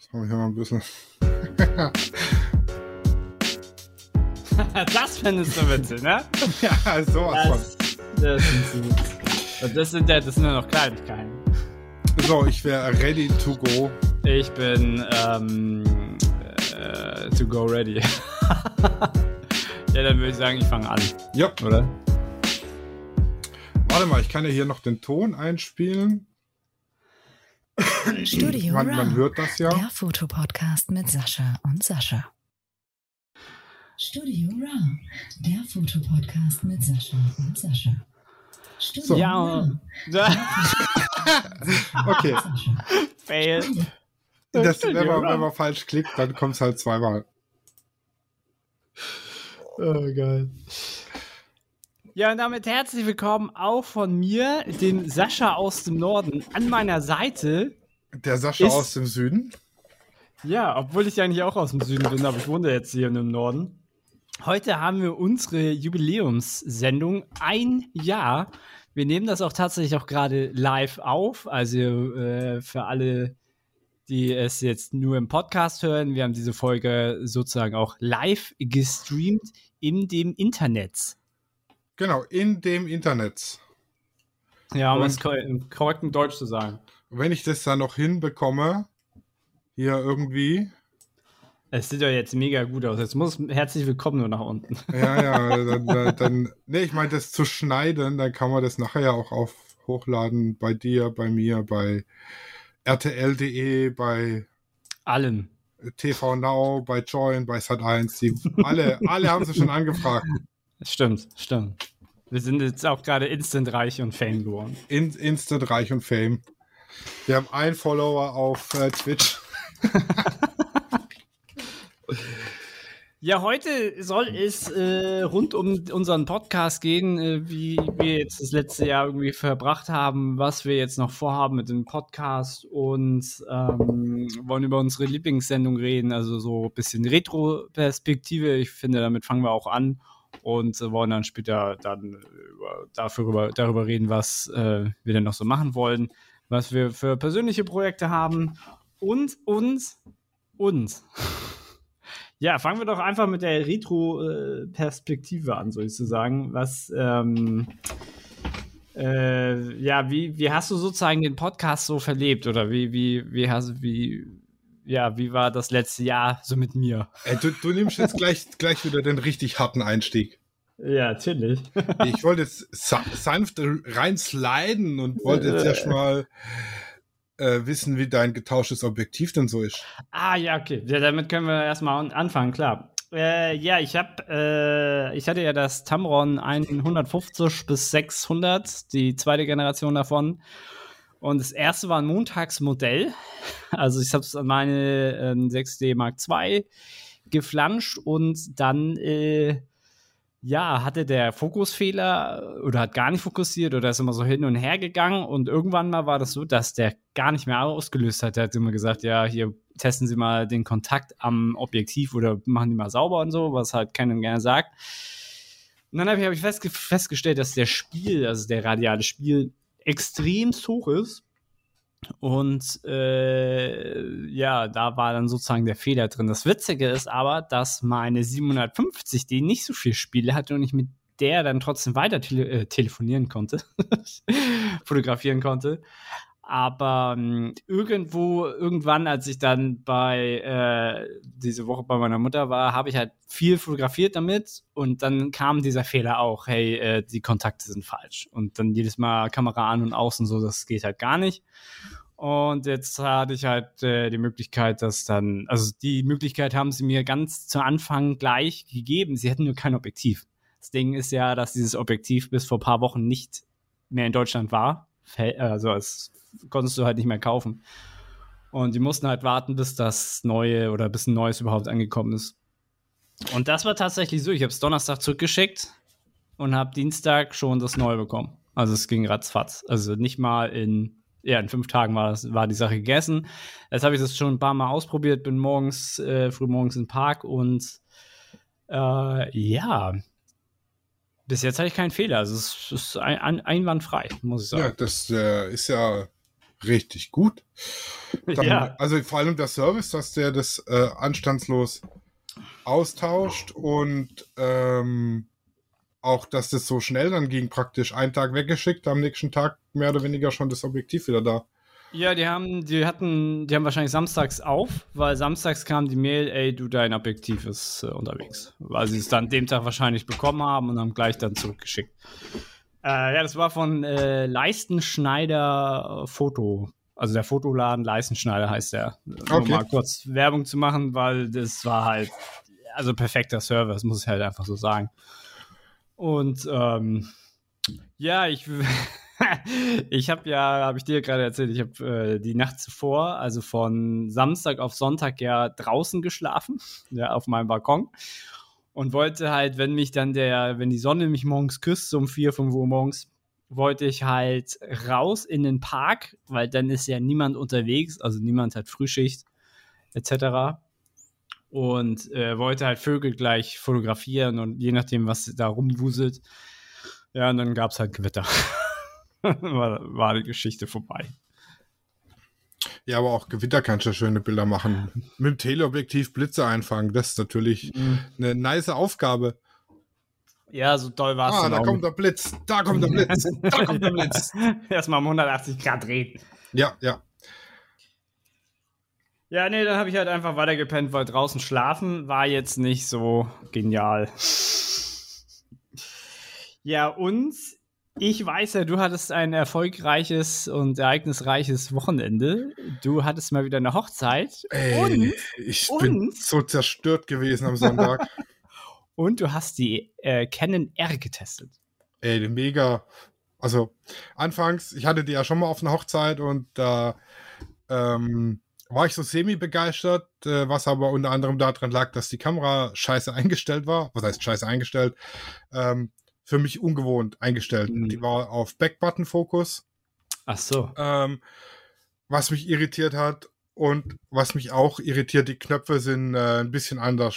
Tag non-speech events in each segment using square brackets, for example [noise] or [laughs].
Das habe ich mal ein bisschen. [laughs] das findest du witzig, ne? [laughs] ja, sowas Das, das, sind, das, sind, das sind nur noch Kleinigkeiten. von. So, ich wäre ready to go. Ich bin ähm, äh, to go ready. [laughs] ja, dann würde ich sagen, ich fange an, Ja, oder? warte mal, ich kann ja hier noch den Ton einspielen. Studio Man, man hört das ja. der Fotopodcast mit Sascha und Sascha. Studio Raw, der Fotopodcast mit Sascha und Sascha. Studio So. Ja, [laughs] Okay. Fail. das, wenn, man, wenn man falsch klickt, dann kommt es halt zweimal. Oh, geil. Ja, und damit herzlich willkommen auch von mir, dem Sascha aus dem Norden, an meiner Seite. Der Sascha Ist- aus dem Süden. Ja, obwohl ich eigentlich auch aus dem Süden bin, aber ich wohne jetzt hier im Norden. Heute haben wir unsere Jubiläumssendung. Ein Jahr. Wir nehmen das auch tatsächlich auch gerade live auf. Also äh, für alle, die es jetzt nur im Podcast hören, wir haben diese Folge sozusagen auch live gestreamt in dem Internet. Genau, in dem Internet. Ja, um Und- es ko im korrekten Deutsch zu sagen. Wenn ich das dann noch hinbekomme, hier irgendwie, Es sieht ja jetzt mega gut aus. Jetzt muss herzlich willkommen nur nach unten. ja, ja, dann, dann, nee, ich meine, das zu schneiden, dann kann man das nachher ja auch auf hochladen bei dir, bei mir, bei RTL.de, bei Allen. TV Now, bei Join, bei Sat1, die alle, alle haben sie schon angefragt. Stimmt, stimmt. Wir sind jetzt auch gerade instant reich und fame geworden. In, Instant Reich und Fame. Wir haben einen Follower auf äh, Twitch. [laughs] Ja, heute soll es äh, rund um unseren Podcast gehen, äh, wie wir jetzt das letzte Jahr irgendwie verbracht haben, was wir jetzt noch vorhaben mit dem Podcast und ähm, wollen über unsere Lieblingssendung reden, also so ein bisschen Retro-Perspektive. Ich finde, damit fangen wir auch an und äh, wollen dann später dann über, dafür, darüber reden, was äh, wir denn noch so machen wollen, was wir für persönliche Projekte haben und uns und [laughs] ja, fangen wir doch einfach mit der Retro-Perspektive an, sozusagen. Was, ähm, äh, ja, wie, wie hast du sozusagen den Podcast so verlebt? Oder wie, wie, wie hast wie, ja, wie war das letzte Jahr so mit mir? Äh, du, du nimmst jetzt gleich, gleich wieder den richtig harten Einstieg. Ja, natürlich. Ich wollte jetzt sa sanft reinsliden und wollte jetzt erstmal äh, wissen, wie dein getauschtes Objektiv denn so ist. Ah, ja, okay. Ja, damit können wir erstmal an- anfangen, klar. Äh, ja, ich habe, äh, ich hatte ja das Tamron 150 bis 600, die zweite Generation davon. Und das erste war ein Montagsmodell. Also ich habe es an meine ähm, 6D Mark II geflanscht und dann äh, ja, hatte der Fokusfehler oder hat gar nicht fokussiert oder ist immer so hin und her gegangen und irgendwann mal war das so, dass der gar nicht mehr ausgelöst hat. Der hat immer gesagt, ja, hier testen Sie mal den Kontakt am Objektiv oder machen die mal sauber und so, was halt keiner gerne sagt. Und dann habe ich, hab ich festge festgestellt, dass der Spiel, also der radiale Spiel, extrem hoch ist. Und äh, ja, da war dann sozusagen der Fehler drin. Das Witzige ist aber, dass meine 750, die nicht so viel Spiele hatte und ich mit der dann trotzdem weiter tele äh, telefonieren konnte, [laughs] fotografieren konnte. Aber ähm, irgendwo, irgendwann, als ich dann bei äh, diese Woche bei meiner Mutter war, habe ich halt viel fotografiert damit und dann kam dieser Fehler auch, hey, äh, die Kontakte sind falsch. Und dann jedes Mal Kamera an und außen so, das geht halt gar nicht. Und jetzt hatte ich halt äh, die Möglichkeit, dass dann, also die Möglichkeit haben sie mir ganz zu Anfang gleich gegeben. Sie hätten nur kein Objektiv. Das Ding ist ja, dass dieses Objektiv bis vor ein paar Wochen nicht mehr in Deutschland war. Fe- Also es konntest du halt nicht mehr kaufen. Und die mussten halt warten, bis das neue oder bis ein neues überhaupt angekommen ist. Und das war tatsächlich so. Ich habe es Donnerstag zurückgeschickt und habe Dienstag schon das neue bekommen. Also es ging ratzfatz. Also nicht mal in ja, in fünf Tagen war, das, war die Sache gegessen. Jetzt habe ich das schon ein paar Mal ausprobiert, bin morgens, äh, früh morgens im Park und äh, ja, bis jetzt hatte ich keinen Fehler. Also es ist ein, ein, einwandfrei, muss ich sagen. Ja, das äh, ist ja richtig gut. [laughs] Dann, ja. Also vor allem der Service, dass der das äh, anstandslos austauscht und ähm, auch, dass das so schnell dann ging, praktisch einen Tag weggeschickt, am nächsten Tag mehr oder weniger schon das Objektiv wieder da. Ja, die haben, die hatten, die haben wahrscheinlich samstags auf, weil samstags kam die Mail, ey, du, dein Objektiv ist äh, unterwegs. Weil sie es dann dem Tag wahrscheinlich bekommen haben und haben gleich dann zurückgeschickt. Äh, ja, das war von äh, Leistenschneider äh, Foto. Also der Fotoladen Leistenschneider heißt der. Nur Okay. mal kurz Werbung zu machen, weil das war halt, also perfekter Service, muss ich halt einfach so sagen. Und ähm, ja, ich, [laughs] [laughs] ich habe ja, habe ich dir gerade erzählt, ich habe äh, die Nacht zuvor, also von Samstag auf Sonntag ja draußen geschlafen, [laughs] ja, auf meinem Balkon. Und wollte halt, wenn mich dann der, wenn die Sonne mich morgens küsst, so um 4, 5 Uhr morgens, wollte ich halt raus in den Park, weil dann ist ja niemand unterwegs, also niemand hat Frühschicht, etc. Und äh, wollte halt Vögel gleich fotografieren und je nachdem, was da rumwuselt. Ja, und dann gab es halt Gewitter. [laughs] [laughs] war, war die Geschichte vorbei. Ja, aber auch Gewitter kannst du schöne Bilder machen. Mit dem Teleobjektiv Blitze einfangen, das ist natürlich eine nice Aufgabe. Ja, so doll war es Ah, da auch kommt der Blitz, da kommt der Blitz, da kommt der Blitz. [laughs] Erstmal um 180 Grad drehen. Ja, ja. Ja, nee, dann habe ich halt einfach weitergepennt, weil draußen schlafen war jetzt nicht so genial. Ja, und ich weiß ja, du hattest ein erfolgreiches und ereignisreiches Wochenende. Du hattest mal wieder eine Hochzeit. Ey, Und- ich bin und- so zerstört gewesen am Sonntag. [laughs] Und du hast die äh, Canon R getestet. Ey, mega. Also, anfangs, ich hatte die ja schon mal auf einer Hochzeit und da ähm, war ich so semi-begeistert, äh, was aber unter anderem daran lag, dass die Kamera scheiße eingestellt war. Was heißt scheiße eingestellt? Ähm, für mich ungewohnt eingestellt. Mhm. Die war auf Back-Button-Fokus, Ach so. ähm, was mich irritiert hat. Und was mich auch irritiert, die Knöpfe sind äh, ein bisschen anders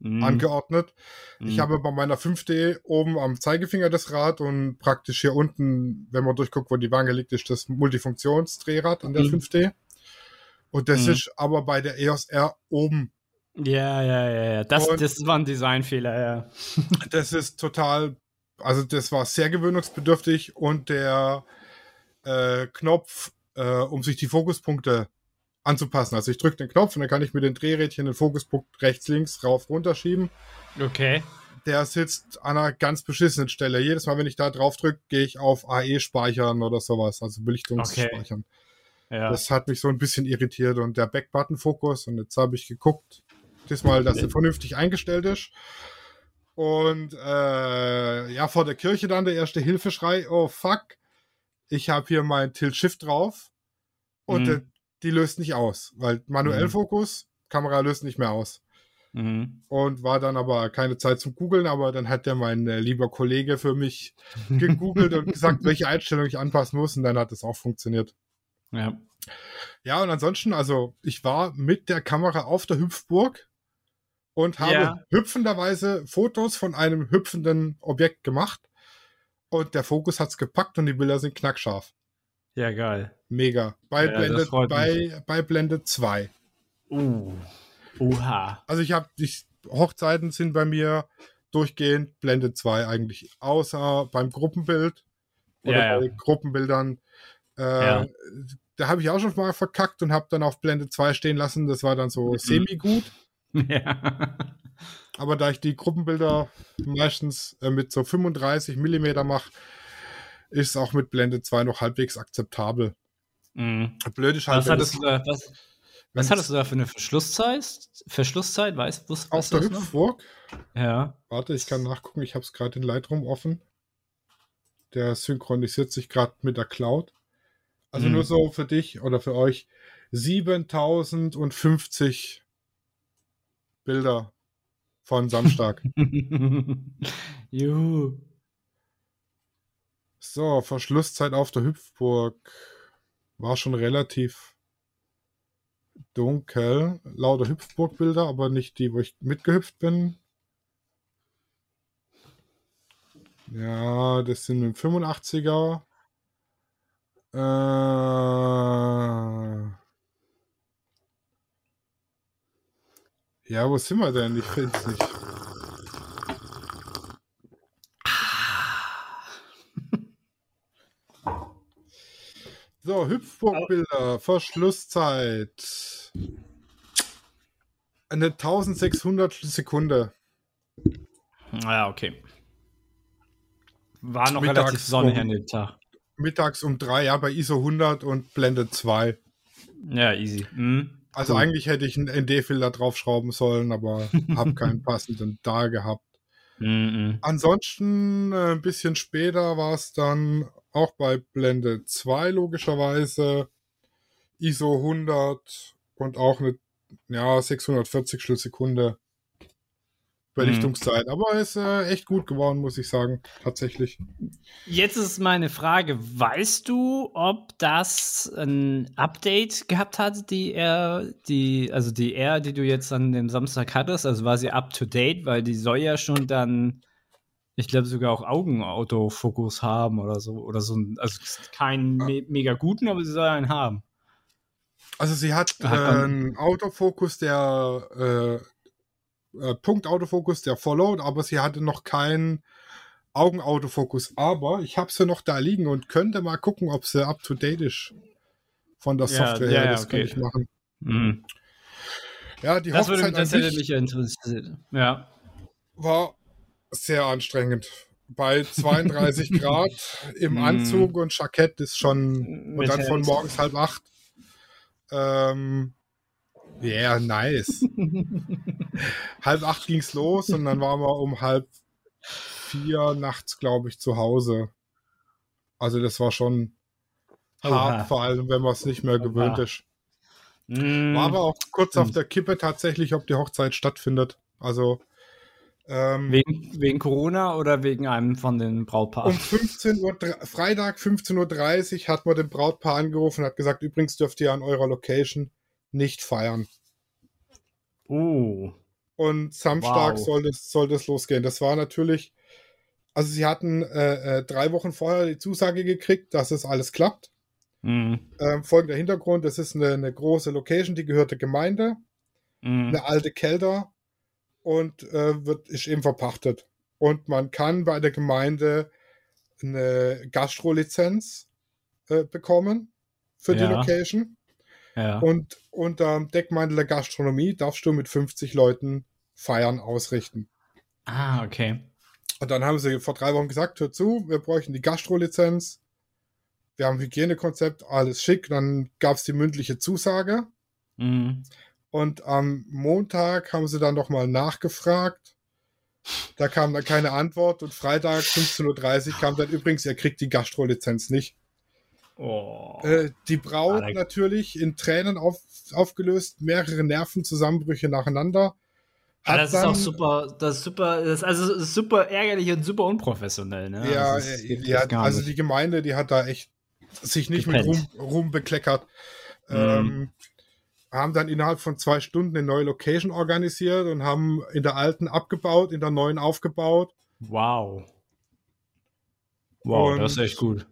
Mhm. angeordnet. Ich Mhm. habe bei meiner 5D oben am Zeigefinger das Rad und praktisch hier unten, wenn man durchguckt, wo die Wange liegt, ist das Multifunktionsdrehrad an der Mhm. 5D. Und das Mhm. ist aber bei der EOS R oben. Ja, ja, ja, ja. Das, Und- das war ein Designfehler, ja. Das ist total, also das war sehr gewöhnungsbedürftig und der äh, Knopf, äh, um sich die Fokuspunkte anzupassen. Also ich drücke den Knopf und dann kann ich mit den Drehrädchen den Fokuspunkt rechts, links, rauf, runter schieben. Okay. der sitzt an einer ganz beschissenen Stelle. Jedes Mal, wenn ich da drauf drücke, gehe ich auf AE speichern oder sowas, also Belichtungsspeichern. Ja. Das hat mich so ein bisschen irritiert und der Back-Button-Fokus und jetzt habe ich geguckt, diesmal, dass er vernünftig eingestellt ist. Und äh, ja, vor der Kirche dann der erste Hilfeschrei, oh fuck, ich habe hier mein Tilt-Shift drauf und Mhm. der, die löst nicht aus, weil manuell Mhm. Fokus, Kamera löst nicht mehr aus mhm. und war dann aber keine Zeit zum Googeln, aber dann hat der mein äh, lieber Kollege für mich [laughs] gegoogelt und gesagt, welche Einstellung ich anpassen muss und dann hat es auch funktioniert. Ja. Ja, und ansonsten, also ich war mit der Kamera auf der Hüpfburg und habe Ja. hüpfenderweise Fotos von einem hüpfenden Objekt gemacht und der Fokus hat's gepackt und die Bilder sind knackscharf. Ja, geil. Mega. Bei, Ja, Blende, bei, bei Blende 2. Uh. Oha. Also ich habe die Hochzeiten sind bei mir durchgehend Blende 2 eigentlich, außer beim Gruppenbild oder Ja, ja. bei Gruppenbildern. Äh, Ja. Da habe ich auch schon mal verkackt und habe dann auf Blende 2 stehen lassen. Das war dann so Mhm. semi-gut. [laughs] Ja. Aber da ich die Gruppenbilder meistens äh, mit so 35 Millimeter mache, ist auch mit Blende 2 noch halbwegs akzeptabel. Mhm. Blöd ist halt, Was hattest, es- du da, was, was hattest du da für eine Verschlusszeit? Verschlusszeit, weißt, weißt, auf du der das? Hüpfburg Ja. Warte, ich kann nachgucken. Ich habe es gerade in Lightroom offen. Der synchronisiert sich gerade mit der Cloud. Also Mhm. nur so für dich oder für euch. 7050 Bilder von Samstag. [laughs] Juhu. so, Verschlusszeit auf der Hüpfburg. War schon relativ dunkel. Lauter Hüpfburg-Bilder, aber nicht die, wo ich mitgehüpft bin. Ja, das sind dem 85er. Äh, ja, wo sind wir denn? Ich finde es nicht. So, Hüpfburgbilder, Verschlusszeit. Eine 1600 Sekunde. Ja, okay. War noch Mittags relativ sonnig um- an dem Tag. Mittags um drei, ja, bei ISO 100 und Blende 2. Ja, easy. Mhm. Also Cool. eigentlich hätte ich einen ND-Filter draufschrauben sollen, aber [laughs] habe keinen passenden da gehabt. Mhm. Ansonsten äh, ein bisschen später war es dann auch bei Blende 2 logischerweise ISO 100 und auch eine ja, 640 Sekunde Belichtungszeit. Aber ist äh, echt gut geworden, muss ich sagen. Tatsächlich. Jetzt ist meine Frage: Weißt du, ob das ein Update gehabt hat, die R, die, also die R, die du jetzt an dem Samstag hattest? Also war sie up to date, weil die soll ja schon dann, ich glaube, sogar auch Augenautofokus haben oder so. Oder so ein, also keinen me mega guten, aber sie soll einen haben. Also sie hat Hat einen Autofokus, der äh, äh, Punkt-Autofokus, der followed, aber sie hatte noch keinen Augenautofokus. Aber ich habe sie noch da liegen und könnte mal gucken, ob sie up to date ist von der Ja, Software ja, her. ja, Das kann okay. ich machen. Mhm. Ja, die Das würde mich Hochzeit an tatsächlich interessieren. Ja. war sehr anstrengend. Bei 32 [laughs] Grad im Mm. Anzug und Jackett ist schon und dann von morgens halb acht. Ähm, yeah, nice. [laughs] halb acht ging's los und dann waren wir um halb vier nachts, glaube ich, zu Hause. Also das war schon Oha. hart, vor allem wenn man es nicht mehr gewöhnt Oha. ist. Mhm. War aber auch kurz auf Stimmt. der Kippe tatsächlich, ob die Hochzeit stattfindet. Also ähm, Wegen, wegen Corona oder wegen einem von den Brautpaaren? Um 15 Uhr, Freitag 15.30 Uhr hat man den Brautpaar angerufen und hat gesagt, übrigens dürft ihr an eurer Location nicht feiern. Oh. Und Samstag Wow. soll, das, soll das losgehen. Das war natürlich, also sie hatten äh, äh, drei Wochen vorher die Zusage gekriegt, dass es alles klappt. Mhm. Ähm, folgender Hintergrund, das ist eine, eine große Location, die gehört der Gemeinde, Mhm. eine alte Kelter und äh, wird, ist eben verpachtet. Und man kann bei der Gemeinde eine Gastrolizenz äh, bekommen für die Ja. Location. Ja. Und unter dem Deckmantel der Gastronomie darfst du mit 50 Leuten Feiern ausrichten. ah, okay. Und dann haben sie vor drei Wochen gesagt, hör zu, wir bräuchten die Gastrolizenz. Wir haben ein Hygienekonzept, alles schick. Dann gab es die mündliche Zusage. Mhm. Und am Montag haben sie dann nochmal nachgefragt. Da kam dann keine Antwort. Und Freitag 15.30 Uhr kam dann übrigens, ihr kriegt die Gastrolizenz nicht. Oh. Äh, die Braut Ah, natürlich in Tränen auf, aufgelöst, mehrere Nervenzusammenbrüche nacheinander. Ah, Hat das ist dann- auch super, das ist super, das ist also ist super ärgerlich und super unprofessionell, ne? Ja, Also, äh, ja gar also die Gemeinde, die hat da echt sich nicht mit Ruhm, Gepennt. Ruhm bekleckert. Mhm. Ähm, haben dann innerhalb von zwei Stunden eine neue Location organisiert und haben in der alten abgebaut, in der neuen aufgebaut. Wow. Wow, Und- das ist echt gut.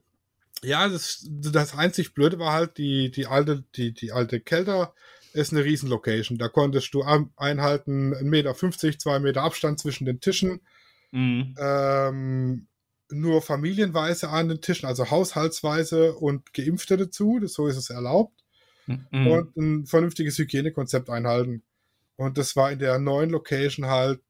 Ja, das, das einzig Blöde war halt, die, die alte, die, die alte Kelter ist eine Riesenlocation. Da konntest du einhalten, 1,50 Meter, 2 Meter Abstand zwischen den Tischen. Mhm. Ähm, nur familienweise an den Tischen, also haushaltsweise und Geimpfte dazu. Das, so ist es erlaubt. Mhm. Und ein vernünftiges Hygienekonzept einhalten. Und das war in der neuen Location halt,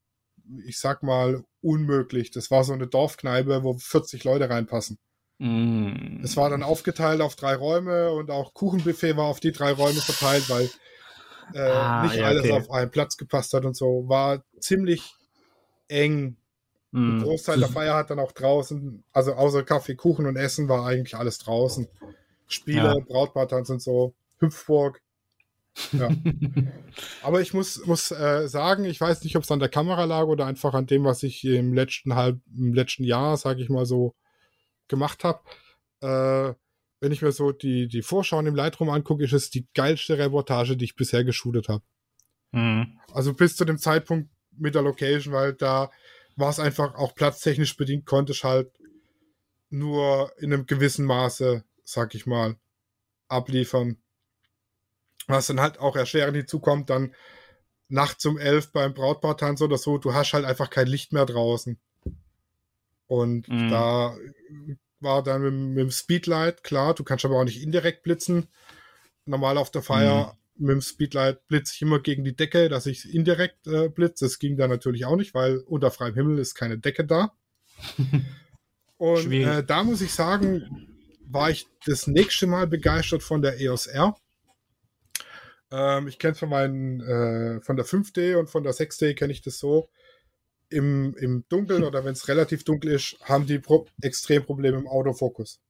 ich sag mal, unmöglich. Das war so eine Dorfkneipe, wo 40 Leute reinpassen. Mhm. Es war dann aufgeteilt auf drei Räume und auch Kuchenbuffet war auf die drei Räume verteilt, weil äh, Ah, nicht ja, alles okay. auf einen Platz gepasst hat und so. War ziemlich eng. Mhm. Ein Großteil der Feier hat dann auch draußen, also außer Kaffee, Kuchen und Essen war eigentlich alles draußen. Spiele, Ja. Brautpaartanz und so, Hüpfburg. Ja. [laughs] Aber ich muss, muss äh, sagen, ich weiß nicht, ob es an der Kamera lag oder einfach an dem, was ich im letzten halb, im letzten Jahr, sage ich mal so, gemacht habe. Äh, wenn ich mir so die, die Vorschauen im Lightroom angucke, ist es die geilste Reportage, die ich bisher geshootet habe. Mhm. Also bis zu dem Zeitpunkt mit der Location, weil da war es einfach auch platztechnisch bedingt, konnte ich halt nur in einem gewissen Maße sag ich mal, abliefern. Was dann halt auch erschwerend hinzukommt, dann nachts um elf beim Brautpaartanz oder so, du hast halt einfach kein Licht mehr draußen. Und Mhm. da war dann mit, mit dem Speedlight, klar, du kannst aber auch nicht indirekt blitzen. Normal auf der Feier mit dem Speedlight blitze ich immer gegen die Decke, dass ich indirekt äh, blitze. Das ging da natürlich auch nicht, weil unter freiem Himmel ist keine Decke da. [laughs] Und äh, da muss ich sagen, war ich das nächste Mal begeistert von der EOS R. Ähm, ich kenne es von meinen, äh, von der 5D und von der 6D kenne ich das so. Im, Im Dunkeln oder wenn es relativ dunkel ist, haben die Pro extrem Probleme im Autofokus.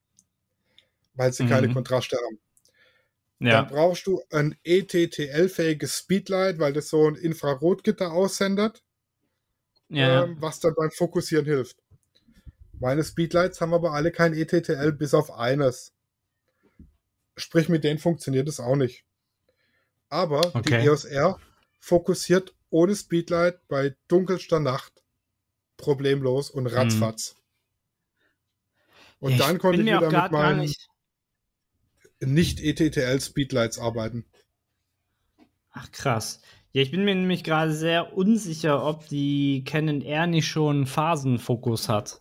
Weil sie keine Mhm. Kontraste haben. Ja. Dann brauchst du ein ETTL-fähiges Speedlight, weil das so ein Infrarotgitter aussendet, ja. ähm, was dann beim Fokussieren hilft. Meine Speedlights haben aber alle kein ETTL, bis auf eines. Sprich, mit denen funktioniert es auch nicht. Aber Okay. die EOS R fokussiert ohne Speedlight bei dunkelster Nacht problemlos und ratzfatz. Und Ja, dann konnte ich wieder mit meinen nicht. nicht ETTL Speedlights arbeiten. Ach krass. Ja, ich bin mir nämlich gerade sehr unsicher, ob die Canon R nicht schon Phasenfokus hat.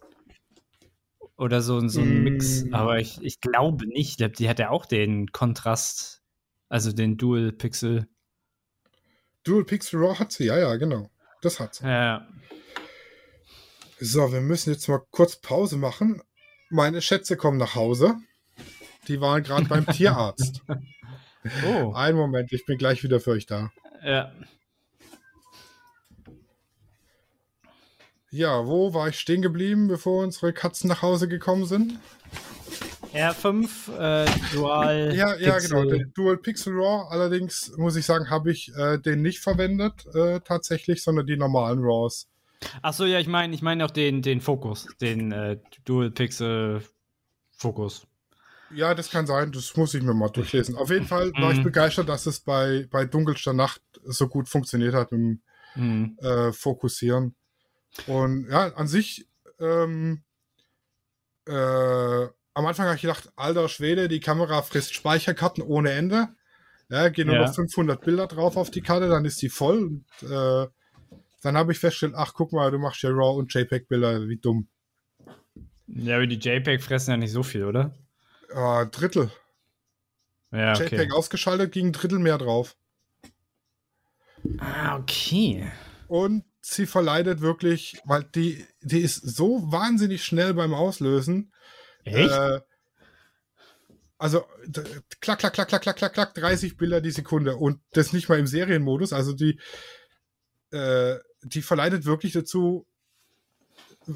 Oder so, so ein Mix. Mm. Aber ich, ich glaube nicht. Ich Die hat ja auch den Kontrast, also den Dual Pixel. Dual Pixel RAW hat sie, ja, ja, genau. Das hat sie. Ja. So, wir müssen jetzt mal kurz Pause machen. Meine Schätze kommen nach Hause. Die waren gerade beim [laughs] Tierarzt. Oh. Einen Moment, ich bin gleich wieder für euch da. Ja. Ja, wo war ich stehen geblieben, bevor unsere Katzen nach Hause gekommen sind? R5 äh, Dual. Ja, ja, Pixel. genau. Den Dual Pixel RAW. Allerdings muss ich sagen, habe ich äh, den nicht verwendet äh, tatsächlich, sondern die normalen RAWs. Achso, ja, ich meine ich meine auch den, den Fokus. Den äh, Dual Pixel Fokus. Ja, das kann sein. Das muss ich mir mal durchlesen. Auf jeden Fall war ich Mhm. begeistert, dass es bei, bei dunkelster Nacht so gut funktioniert hat mit dem Hm. äh, Fokussieren. Und ja, an sich, ähm, äh, am Anfang habe ich gedacht, alter Schwede, die Kamera frisst Speicherkarten ohne Ende. Ja, gehen nur Ja. noch 500 Bilder drauf auf die Karte, dann ist die voll. Und, äh, dann habe ich festgestellt, ach, guck mal, du machst ja RAW und JPEG-Bilder, wie dumm. Ja, aber die JPEG fressen ja nicht so viel, oder? Äh, Drittel. Ja, okay. JPEG ausgeschaltet, ging ein Drittel mehr drauf. Ah, okay. Und sie verleidet wirklich, weil die, die ist so wahnsinnig schnell beim Auslösen. Echt? Äh, also klack, klack, klack, klack, klack, klack, klack, 30 Bilder die Sekunde. Und das nicht mal im Serienmodus. Also die, äh, die verleitet wirklich dazu,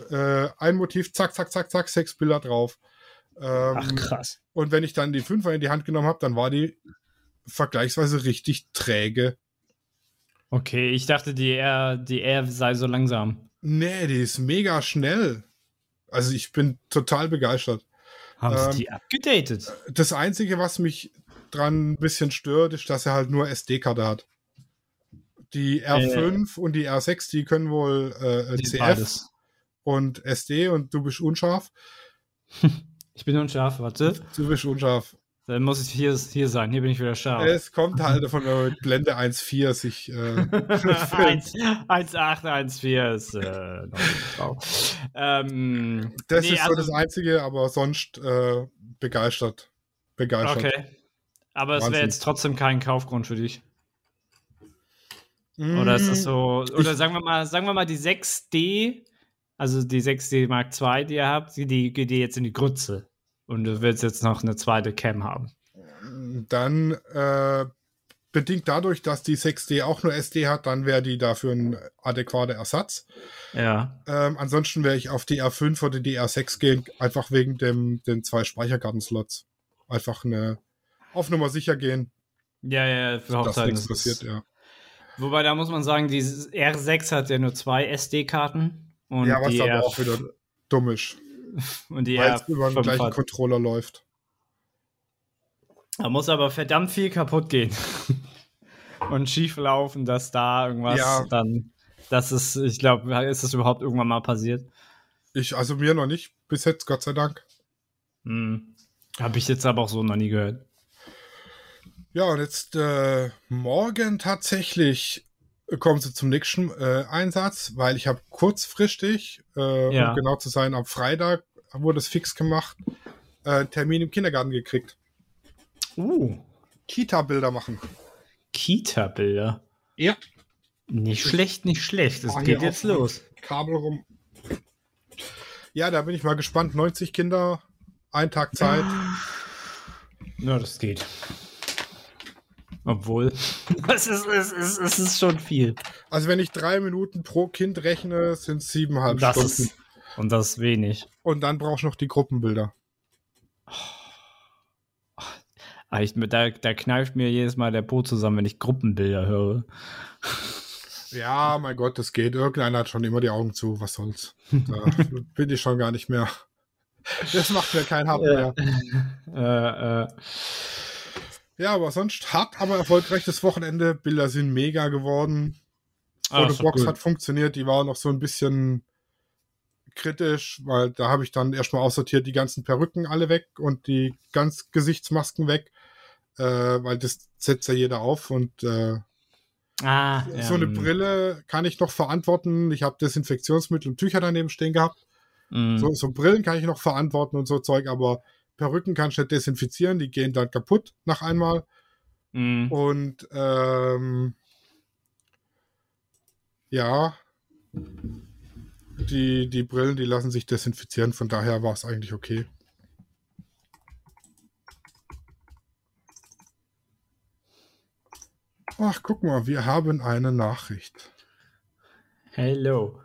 äh, ein Motiv, zack, zack, zack, zack, sechs Bilder drauf. Ähm, Ach, krass. und wenn ich dann die Fünfer in die Hand genommen habe, dann war die vergleichsweise richtig träge. Okay, ich dachte, die R, die R sei so langsam. Nee, die ist mega schnell. Also ich bin total begeistert. Haben Ähm, sie die abgedatet? Das Einzige, was mich dran ein bisschen stört, ist, dass er halt nur SD-Karte hat. Die R5 und die R6, die können wohl äh, Die CF und SD und du bist unscharf. [laughs] Ich bin unscharf, warte. Du bist unscharf. Dann muss ich hier, hier sein. Hier bin ich wieder scharf. Es kommt halt von der Blende 1.4 sich äh, 1, 1,814 [laughs] ist äh. Ähm, Das nee, ist so also- das Einzige, aber sonst äh, begeistert. Begeistert. Okay. Aber es Wahnsinn. wäre jetzt trotzdem kein Kaufgrund für dich. Mm, Oder ist das so, oder sagen wir mal, sagen wir mal die 6D, also die 6D Mark II, die ihr habt, die, geht jetzt in die Grütze. Und du willst jetzt noch eine zweite Cam haben. Dann äh, bedingt dadurch, dass die 6D auch nur SD hat, dann wäre die dafür ein adäquater Ersatz. Ja. Ähm, ansonsten wäre ich auf die R5 oder die R6 gehen, einfach wegen dem, den zwei Speicherkartenslots. Einfach eine auf Nummer sicher gehen, Ja, ja, für dass Hochzeiten. nichts passiert, ja. Wobei, da muss man sagen, die R6 hat ja nur zwei SD-Karten. Und ja, was die aber auch wieder dumm ist, und die weil es über den R5 gleichen hat. Controller läuft. Da muss aber verdammt viel kaputt gehen. [laughs] und schief laufen, dass da irgendwas Ja. dann. Das ist, ich glaube, ist das überhaupt irgendwann mal passiert? Ich, also mir noch nicht, bis jetzt, Gott sei Dank. Hm. Habe ich jetzt aber auch so noch nie gehört. Ja, und jetzt äh, morgen tatsächlich kommen sie zum nächsten äh, Einsatz, weil ich habe kurzfristig, äh, Ja. um genau zu sein, am Freitag wurde es fix gemacht, äh, Termin im Kindergarten gekriegt. Uh, Kita-Bilder machen. Kita-Bilder. Ja. Nicht schlecht, nicht schlecht. Es Ah, geht jetzt los. Kabel rum. Ja, da bin ich mal gespannt. 90 Kinder, ein Tag Zeit. Ja, das geht. Obwohl, [laughs] es ist, es ist, es ist schon viel. Also wenn ich drei Minuten pro Kind rechne, sind es siebeneinhalb Das Stunden. ist, und das ist wenig. Und dann brauchst du noch die Gruppenbilder. Ah, ich, da, da kneift mir jedes Mal der Po zusammen, wenn ich Gruppenbilder höre. Ja, mein Gott, das geht. Irgendeiner hat schon immer die Augen zu. Was soll's? Da [laughs] bin ich schon gar nicht mehr. Das macht mir kein Hub mehr. Äh, äh, Ja, aber sonst hart, aber erfolgreiches Wochenende. Bilder sind mega geworden. ah, gut. hat funktioniert. Die war noch so ein bisschen kritisch, weil da habe ich dann erstmal aussortiert die ganzen Perücken alle weg und die ganz Gesichtsmasken weg, äh, weil das setzt ja jeder auf und äh, ah, so eine ähm, Brille kann ich noch verantworten. Ich habe Desinfektionsmittel und Tücher daneben stehen gehabt. mh. So, so Brillen kann ich noch verantworten und so Zeug, aber Perücken kann ich nicht desinfizieren, die gehen dann kaputt nach einmal. mh. Und ähm, ja, die, die Brillen, die lassen sich desinfizieren, von daher war es eigentlich okay. Ach, guck mal, wir haben eine Nachricht. Hello.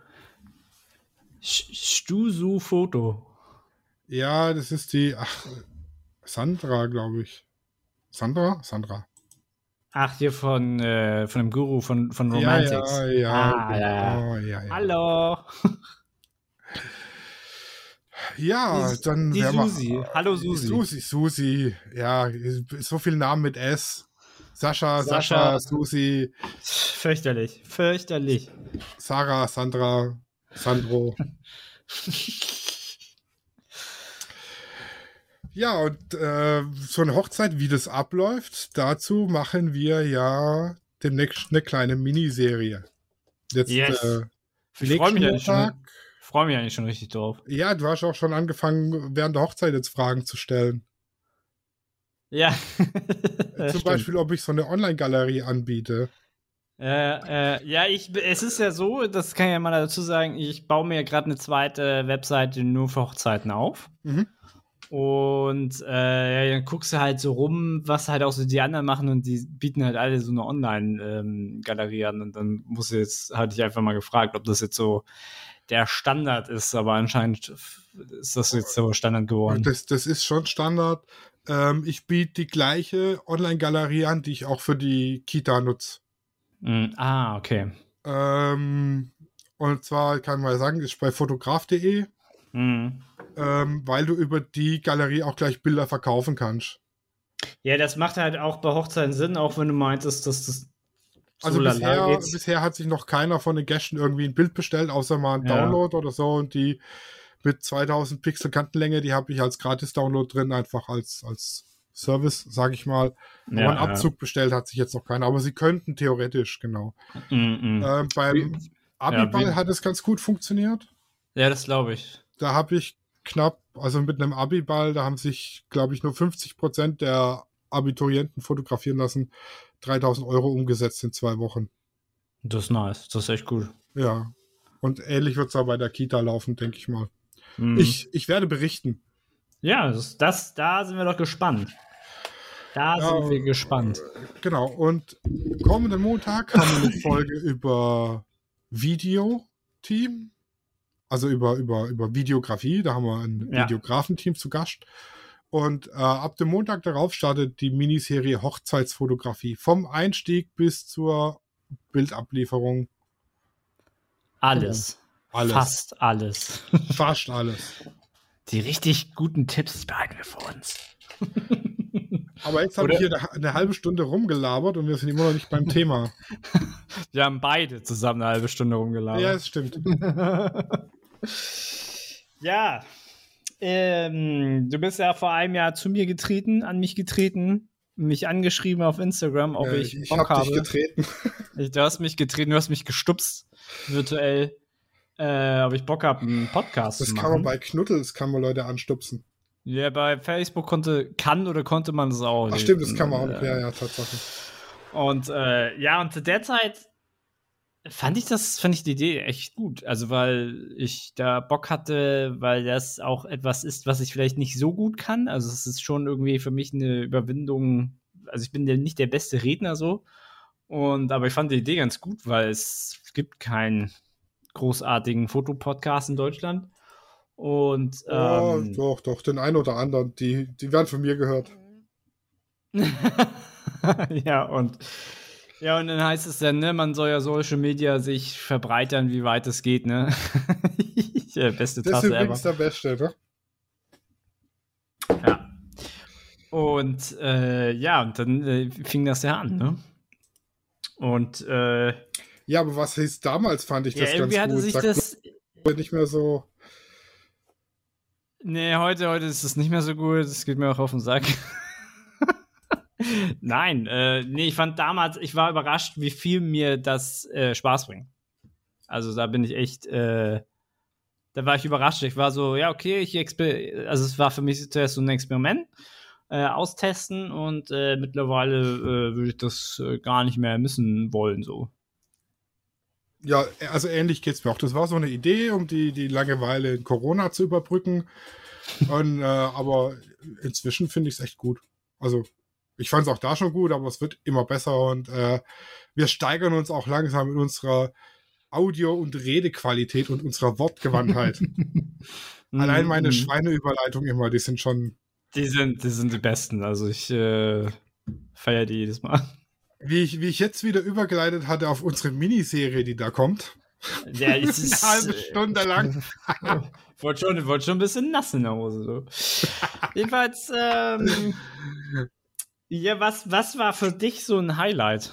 Stusu Foto. Ja, das ist die, ach, Sandra, glaube ich. Sandra? Sandra. Ach, hier von, äh, von dem Guru von, von Ja, Romantics. ja, ja, Ah, ja. genau, ja, ja. Hallo. [laughs] Ja, Die- dann die Susi. Hallo, Susi. Susi, Susi. Ja, so viele Namen mit S. Sascha, Sascha. Sascha, Susi, Fürchterlich. Fürchterlich. Sarah, Sandra, Sandro. [laughs] Ja, und äh, so eine Hochzeit, wie das abläuft, dazu machen wir ja demnächst eine kleine Miniserie. Jetzt Yes. äh, Ich freue mich, eigentlich schon- freu mich eigentlich schon richtig drauf. Ja, du hast auch schon angefangen, während der Hochzeit jetzt Fragen zu stellen. Ja. [laughs] Zum Stimmt. Beispiel, ob ich so eine Online-Galerie anbiete. Äh, äh, ja, ich, es ist ja so, das kann ich ja mal dazu sagen, ich baue mir gerade eine zweite Webseite nur für Hochzeiten auf. Mhm. Und äh, ja, dann guckst du halt so rum, was halt auch so die anderen machen und die bieten halt alle so eine Online-Galerie an. Und dann muss jetzt, hatte ich einfach mal gefragt, ob das jetzt so der Standard ist, aber anscheinend ist das jetzt so Standard geworden. Das, das ist schon Standard. Ähm, ich biete die gleiche Online-Galerie an, die ich auch für die Kita nutze. Mm, ah, okay. Ähm, und zwar kann man sagen, ist bei fotograf.de, Mm. Ähm, weil du über die Galerie auch gleich Bilder verkaufen kannst. Ja, das macht halt auch bei Hochzeiten Sinn, auch wenn du meintest, dass das Also bisher, bisher hat sich noch keiner von den Gästen irgendwie ein Bild bestellt, außer mal ein Ja. Download oder so. Und die mit 2000 Pixel Kantenlänge, die habe ich als Gratis-Download drin, einfach als, als Service, sage ich mal. Aber Ja, einen Abzug bestellt hat sich jetzt noch keiner. Aber sie könnten theoretisch, genau. Ja. Mm, mm. Ähm, beim Abiball wie- hat es ganz gut funktioniert. ja, das glaube ich. Da habe ich knapp, also mit einem Abiball, da haben sich, glaube ich, nur 50 Prozent der Abiturienten fotografieren lassen. 3000 Euro umgesetzt in zwei Wochen. Das ist nice. Das ist echt gut. Ja. Und ähnlich wird es auch bei der Kita laufen, denke ich mal. Mm. Ich, ich werde berichten. ja, das, das, da sind wir doch gespannt. Da Ja, sind wir gespannt. Genau. Und kommenden Montag haben wir eine [laughs] Folge über Videoteam. Also über, über, über Videografie. Da haben wir ein Ja. Videografenteam zu Gast. Und äh, ab dem Montag darauf startet die Miniserie Hochzeitsfotografie. Vom Einstieg bis zur Bildablieferung. Alles. Alles. Fast alles. [laughs] Fast alles. Die richtig guten Tipps behalten wir für uns. [laughs] Aber jetzt habe ich hier eine, halbe Stunde rumgelabert und wir sind immer noch nicht beim Thema. [laughs] Wir haben beide zusammen eine halbe Stunde rumgelaufen. Ja, es stimmt. Ja. ähm, du bist ja vor einem Jahr zu mir getreten, an mich getreten, mich angeschrieben auf Instagram, ob Äh, ich, ich Bock hab habe. dich getreten. [laughs] Du hast mich getreten, du hast mich gestupst, virtuell, äh, ob ich Bock habe, einen Podcast Das zu kann machen. man bei Knuddels, kann man Leute anstupsen. ja, bei Facebook konnte, kann oder konnte man das auch. Ach stimmt, das kann man auch Äh. Ja, ja, Tatsache. Und äh, ja, und zu der Zeit fand ich das, fand ich die Idee echt gut. Also, weil ich da Bock hatte, weil das auch etwas ist, was ich vielleicht nicht so gut kann. Also, es ist schon irgendwie für mich eine Überwindung. Also, ich bin der, nicht der beste Redner so. Und aber ich fand die Idee ganz gut, weil es gibt keinen großartigen Fotopodcast in Deutschland. Und oh, ähm, doch, doch, den einen oder anderen, die, die werden von mir gehört. [laughs] ja, und ja, und dann heißt es dann, ne, man soll ja Social Media sich verbreitern, wie weit es geht, ne? [laughs] ja, beste Das ist Tasse ever. übrigens der Beste, ne? Ja. Und äh, ja, und dann äh, fing das ja an, ne? Und äh, Ja, aber was hieß damals, fand ich ja, das ganz irgendwie hatte gut. sich das. nicht mehr so. Nee, heute, heute ist es nicht mehr so gut. Es geht mir auch auf den Sack. Nein, äh, nee, ich fand damals, ich war überrascht, wie viel mir das äh, Spaß bringt. Also da bin ich echt, äh, da war ich überrascht. Ich war so, ja, okay, ich also es war für mich zuerst so ein Experiment, äh, austesten und äh, mittlerweile äh, würde ich das äh, gar nicht mehr missen wollen, so. Ja, also ähnlich geht's mir auch. Das war so eine Idee, um die, die Langeweile in Corona zu überbrücken. Und, aber inzwischen finde ich es echt gut. Also ich fand es auch da schon gut, aber es wird immer besser und äh, wir steigern uns auch langsam in unserer Audio- und Redequalität und unserer Wortgewandtheit. [laughs] Allein meine Mhm. Schweineüberleitung immer, die sind schon. Die sind, die sind die besten. Also ich äh, feiere die jedes Mal. Wie ich, wie ich jetzt wieder übergeleitet hatte auf unsere Miniserie, die da kommt. Ja, es [laughs] ist, Eine halbe Stunde lang. [laughs] Ich wollte schon, ich wollte schon ein bisschen nass in der Hose. So. Jedenfalls, ähm, ja, was, was war für dich so ein Highlight?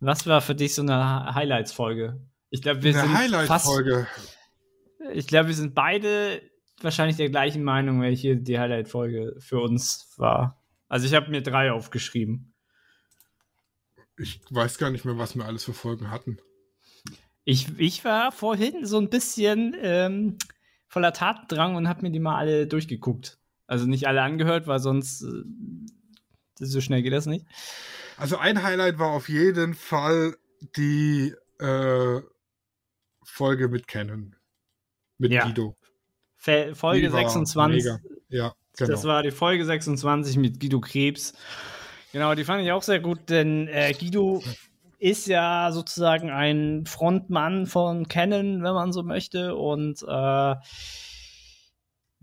Was war für dich so eine Highlights-Folge? Ich glaube, wir Eine sind fast, Highlight-Folge. ich glaube, wir sind beide wahrscheinlich der gleichen Meinung, welche die Highlight-Folge für uns war. Also ich habe mir drei aufgeschrieben. Ich weiß gar nicht mehr, was wir alles für Folgen hatten. Ich, ich war vorhin so ein bisschen ähm, voller Tatendrang und habe mir die mal alle durchgeguckt. Also nicht alle angehört, weil sonst äh, so schnell geht das nicht. Also ein Highlight war auf jeden Fall die äh, Folge mit Canon. Mit Ja. Guido. Fe Folge Die war 26. mega. Ja, genau. Das war die Folge 26 mit Guido Krebs. Genau, die fand ich auch sehr gut, denn äh, Guido ist ja sozusagen ein Frontmann von Canon, wenn man so möchte. Und äh,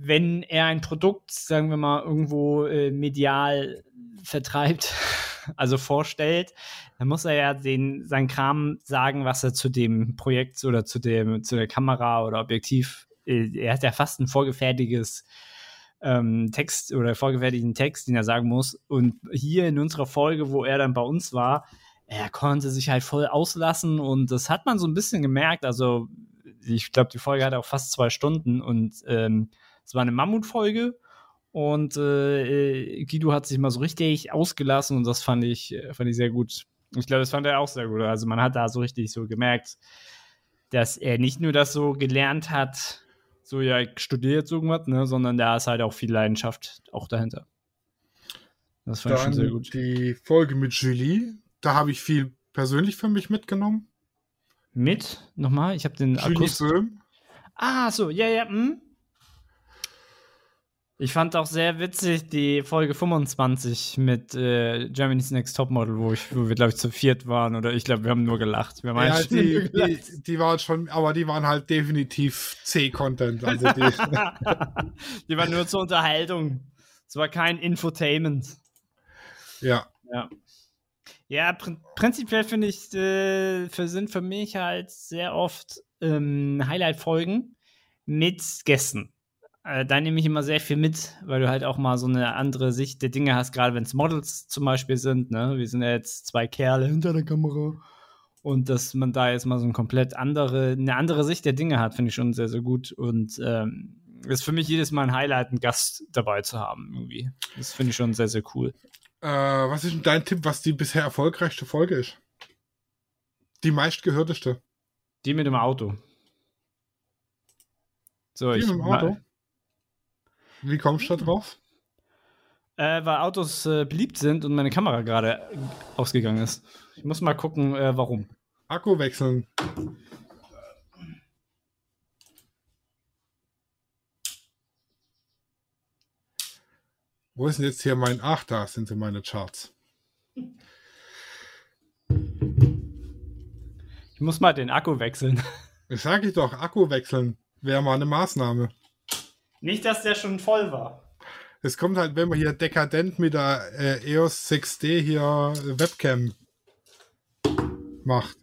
wenn er ein Produkt, sagen wir mal, irgendwo äh, medial vertreibt, [laughs] also vorstellt, dann muss er ja den, seinen Kram sagen, was er zu dem Projekt oder zu, dem, zu der Kamera oder Objektiv, äh, er hat ja fast ein vorgefertigtes ähm, Text oder vorgefertigten Text, den er sagen muss. Und hier in unserer Folge, wo er dann bei uns war, er konnte sich halt voll auslassen und das hat man so ein bisschen gemerkt. Also, ich glaube, die Folge hatte auch fast zwei Stunden und ähm, es war eine Mammutfolge und äh, Guido hat sich mal so richtig ausgelassen und das fand ich, äh, fand ich sehr gut. Ich glaube, das fand er auch sehr gut. Also, man hat da so richtig so gemerkt, dass er nicht nur das so gelernt hat, so ja, ich studiere jetzt irgendwas, ne, sondern da ist halt auch viel Leidenschaft auch dahinter. Das fand ich schon sehr Dann gut. die Folge mit Julie. Da habe ich viel persönlich für mich mitgenommen. Mit, nochmal, ich habe den Julie Akkus. Böhm. Ah, so, ja, ja, hm. Ich fand auch sehr witzig die Folge 25 mit äh, Germany's Next Topmodel, wo, ich, wo wir, glaube ich, zu viert waren. Oder ich glaube, wir haben nur gelacht. Wir haben Ja, die, die, die waren schon, aber die waren halt definitiv C-Content. Also die, [laughs] die war nur zur Unterhaltung. Es war kein Infotainment. ja. Ja. Ja, prin prinzipiell finde ich, äh, für, sind für mich halt sehr oft ähm, Highlight-Folgen mit Gästen. Äh, da nehme ich immer sehr viel mit, weil du halt auch mal so eine andere Sicht der Dinge hast, gerade wenn es Models zum Beispiel sind. Ne? Wir sind ja jetzt zwei Kerle hinter der Kamera. Und dass man da jetzt mal so eine komplett andere, eine andere Sicht der Dinge hat, finde ich schon sehr, sehr gut. Und ähm, ist für mich jedes Mal ein Highlight, einen Gast dabei zu haben, irgendwie. Das finde ich schon sehr, sehr cool. Äh, was ist denn dein Tipp, was die bisher erfolgreichste Folge ist? Die meistgehörteste. Die mit dem Auto. So, Die ich mit dem Auto? Wie kommst du da drauf? Äh, weil Autos äh, beliebt sind und meine Kamera gerade ausgegangen ist. Ich muss mal gucken, äh, warum. Akku wechseln. Wo ist denn jetzt hier mein. Ach, da sind sie meine Charts. Ich muss mal den Akku wechseln. Ich sage ich doch, Akku wechseln wäre mal eine Maßnahme. Nicht, dass der schon voll war. Es kommt halt, wenn man hier dekadent mit der äh, EOS 6D hier Webcam macht.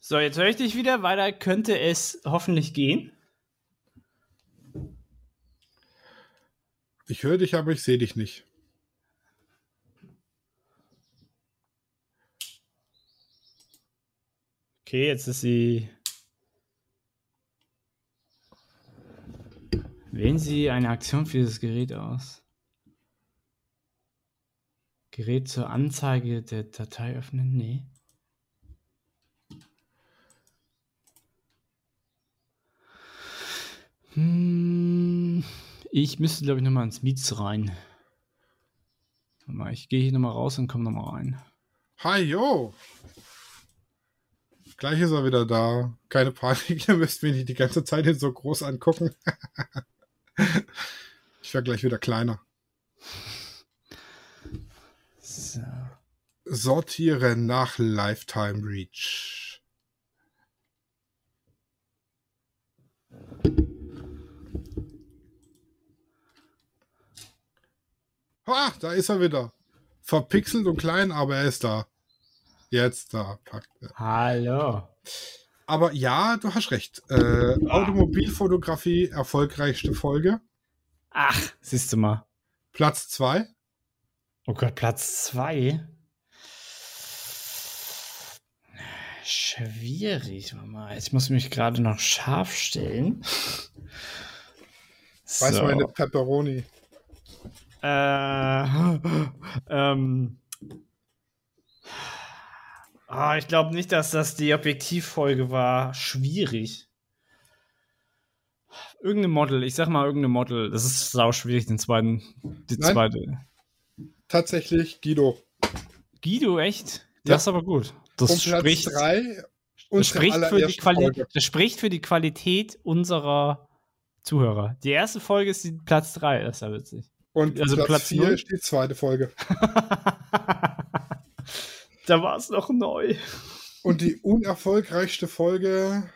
So, jetzt höre ich dich wieder. Weiter könnte es hoffentlich gehen. Ich höre dich, aber ich sehe dich nicht. Okay, jetzt ist sie. Wählen Sie eine Aktion für dieses Gerät aus. Gerät zur Anzeige der Datei öffnen? Nee. Hm, ich müsste, glaube ich, nochmal ins Meets rein. Ich gehe hier nochmal raus und komme nochmal rein. Hi, yo! Gleich ist er wieder da. Keine Panik, [laughs] ihr müsst mich nicht die ganze Zeit so groß angucken. [laughs] ich werde gleich wieder kleiner. So. Sortiere nach Lifetime Reach. Ah, da ist er wieder. Verpixelt und klein, aber er ist da. Jetzt da. Packt er. Hallo. Aber ja, du hast recht. Äh, Automobilfotografie, erfolgreichste Folge. Ach, siehst du mal. Platz 2. Oh Gott, Platz 2. Schwierig, Mama. Jetzt muss ich mich gerade noch scharf stellen. Weiß meine Pepperoni. Äh, [laughs] ähm. Ah, ich glaube nicht, dass das die Objektivfolge war. Schwierig. Irgendeine Model, ich sag mal irgendeine Model. Das ist sau schwierig, den zweiten. Die Nein. zweite. Tatsächlich Guido. Guido, echt? Ja. Das ist aber gut. Das Platz spricht, 3. das, spricht für die Quali das spricht für die Qualität unserer Zuhörer. Die erste Folge ist die Platz 3, das ist ja witzig. Und Also Platz Platz 4 null? ist die zweite Folge. [laughs] da war es noch neu. Und die unerfolgreichste Folge.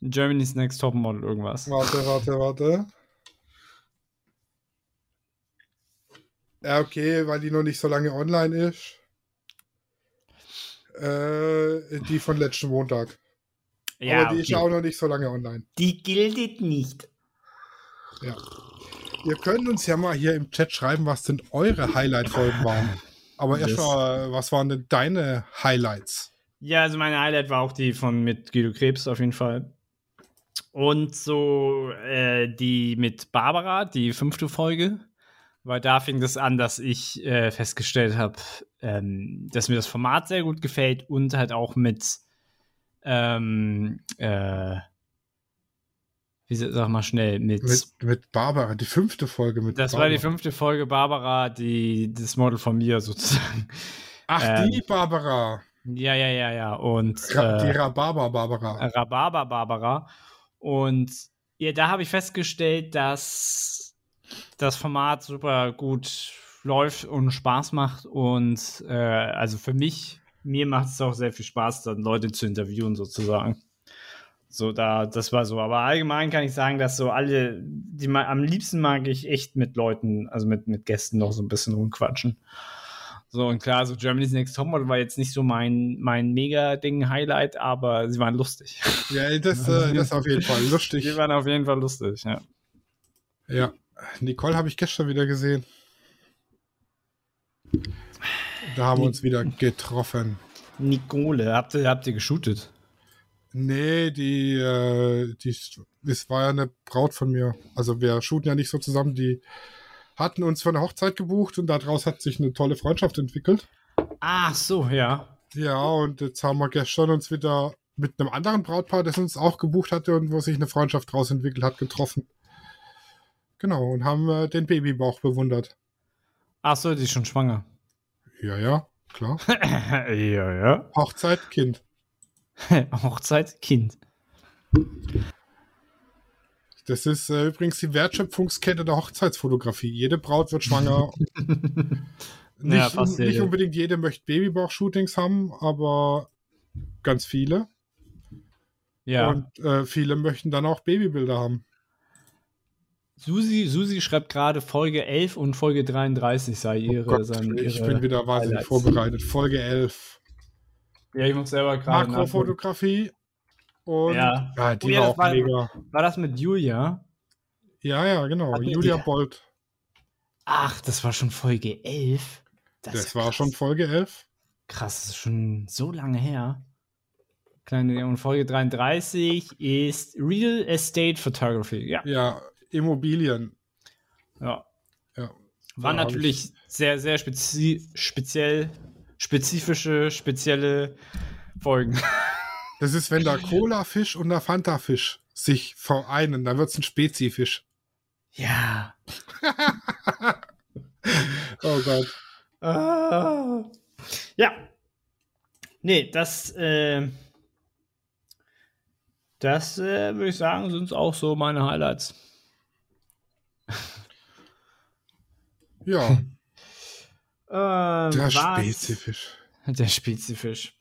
Germany's Next Topmodel irgendwas. Warte, warte, warte. Ja, okay, weil die noch nicht so lange online ist. Äh, die von letzten Montag. Ja, Aber die ist okay. ja auch noch nicht so lange online. die gilt nicht. Ja. Ihr könnt uns ja mal hier im Chat schreiben, was denn eure Highlight-Folgen waren. Aber Das- erstmal, was waren denn deine Highlights? Ja, also meine Highlight war auch die von mit Guido Krebs auf jeden Fall. Und so äh, die mit Barbara, die fünfte Folge. Weil da fing das an, dass ich äh, festgestellt habe, ähm, dass mir das Format sehr gut gefällt und halt auch mit ähm, äh, wie sa- sag mal schnell, mit, Mit, mit Barbara, die fünfte Folge mit das Barbara. war die fünfte Folge Barbara, die das Model von mir sozusagen. Ach, ähm, die Barbara. Ja, ja, ja, ja. Und Ra äh, die Rhabarber Barbara. Rhabarber Barbara. Und ja, da habe ich festgestellt, dass das Format super gut läuft und Spaß macht. Und äh, also für mich, mir macht es auch sehr viel Spaß, dann Leute zu interviewen, sozusagen. So, da, das war so. Aber allgemein kann ich sagen, dass so alle, die ma- am liebsten mag ich echt mit Leuten, also mit, mit Gästen noch so ein bisschen rumquatschen. So, und klar, so Germany's Next Topmodel war jetzt nicht so mein, mein Mega-Ding-Highlight, aber sie waren lustig. [laughs] Ja, das, äh, [laughs] das ist auf jeden Fall lustig. Die waren auf jeden Fall lustig, ja. Ja. Nicole habe ich gestern wieder gesehen. Da haben wir uns wieder getroffen. Nicole, habt ihr, habt ihr geshootet? Nee, die, äh, die, es war ja eine Braut von mir. Also wir shooten ja nicht so zusammen. Die hatten uns für eine Hochzeit gebucht und daraus hat sich eine tolle Freundschaft entwickelt. Ach so, ja. Ja, und jetzt haben wir gestern uns wieder mit einem anderen Brautpaar, das uns auch gebucht hatte und wo sich eine Freundschaft daraus entwickelt hat, getroffen. Genau, und haben äh, den Babybauch bewundert. Ach so, die ist schon schwanger. Ja, ja, klar. [laughs] ja, ja. Hochzeit, Kind. [laughs] Hochzeit, Kind. Das ist äh, übrigens die Wertschöpfungskette der Hochzeitsfotografie. Jede Braut wird schwanger. [laughs] nicht, Ja, fast nicht jede. unbedingt jede möchte Babybauch-Shootings haben, aber ganz viele. Ja. Und äh, viele möchten dann auch Babybilder haben. Susi, Susi schreibt gerade Folge 11 und Folge 33 sei ihre. Oh Gott, seien ich ihre bin wieder wahnsinnig vorbereitet. Folge 11. Ja, ich muss selber gerade. Makrofotografie. Und Ja. ja, die Oh ja, war das auch war- mega. War das mit Julia? Ja, ja, genau. Hat Julia die- Bolt. Ach, das war schon Folge 11. Das, ist war schon Folge 11. Krass, das ist schon so lange her. Kleine und Folge 33 ist Real Estate Photography. Ja. Ja, Immobilien. ja. Ja. War natürlich sehr, sehr spezi speziell, spezifische, spezielle Folgen. Das ist, wenn der [laughs] Cola-Fisch und der Fanta-Fisch sich vereinen, dann wird es ein Spezifisch. Ja. [laughs] Oh Gott. Ah. Ja. Nee, das, äh, das äh, würde ich sagen, sind auch so meine Highlights. Ja, [laughs] Ähm, der Spezifisch. [laughs] Der Spezifisch.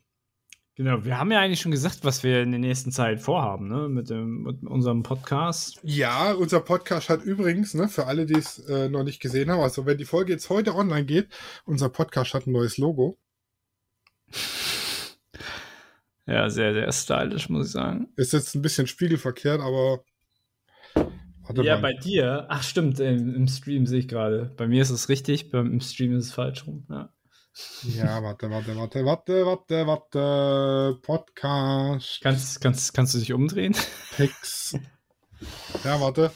Genau, wir haben ja eigentlich schon gesagt, was wir in der nächsten Zeit vorhaben, ne? Mit, dem, mit unserem Podcast. Ja, unser Podcast hat übrigens, ne, für alle, die es äh, noch nicht gesehen haben, also wenn die Folge jetzt heute online geht, unser Podcast hat ein neues Logo. [laughs] Ja, sehr, sehr stylisch, muss ich sagen. Ist jetzt ein bisschen spiegelverkehrt, aber. Warte ja, mal. bei dir. Ach, stimmt, im, im Stream sehe ich gerade. Bei mir ist es richtig, beim im Stream ist es falsch rum. Ja. Ja, warte, warte, warte, warte, warte, warte. Podcast, Kannst, kannst, kannst du dich umdrehen? Text. Ja, warte.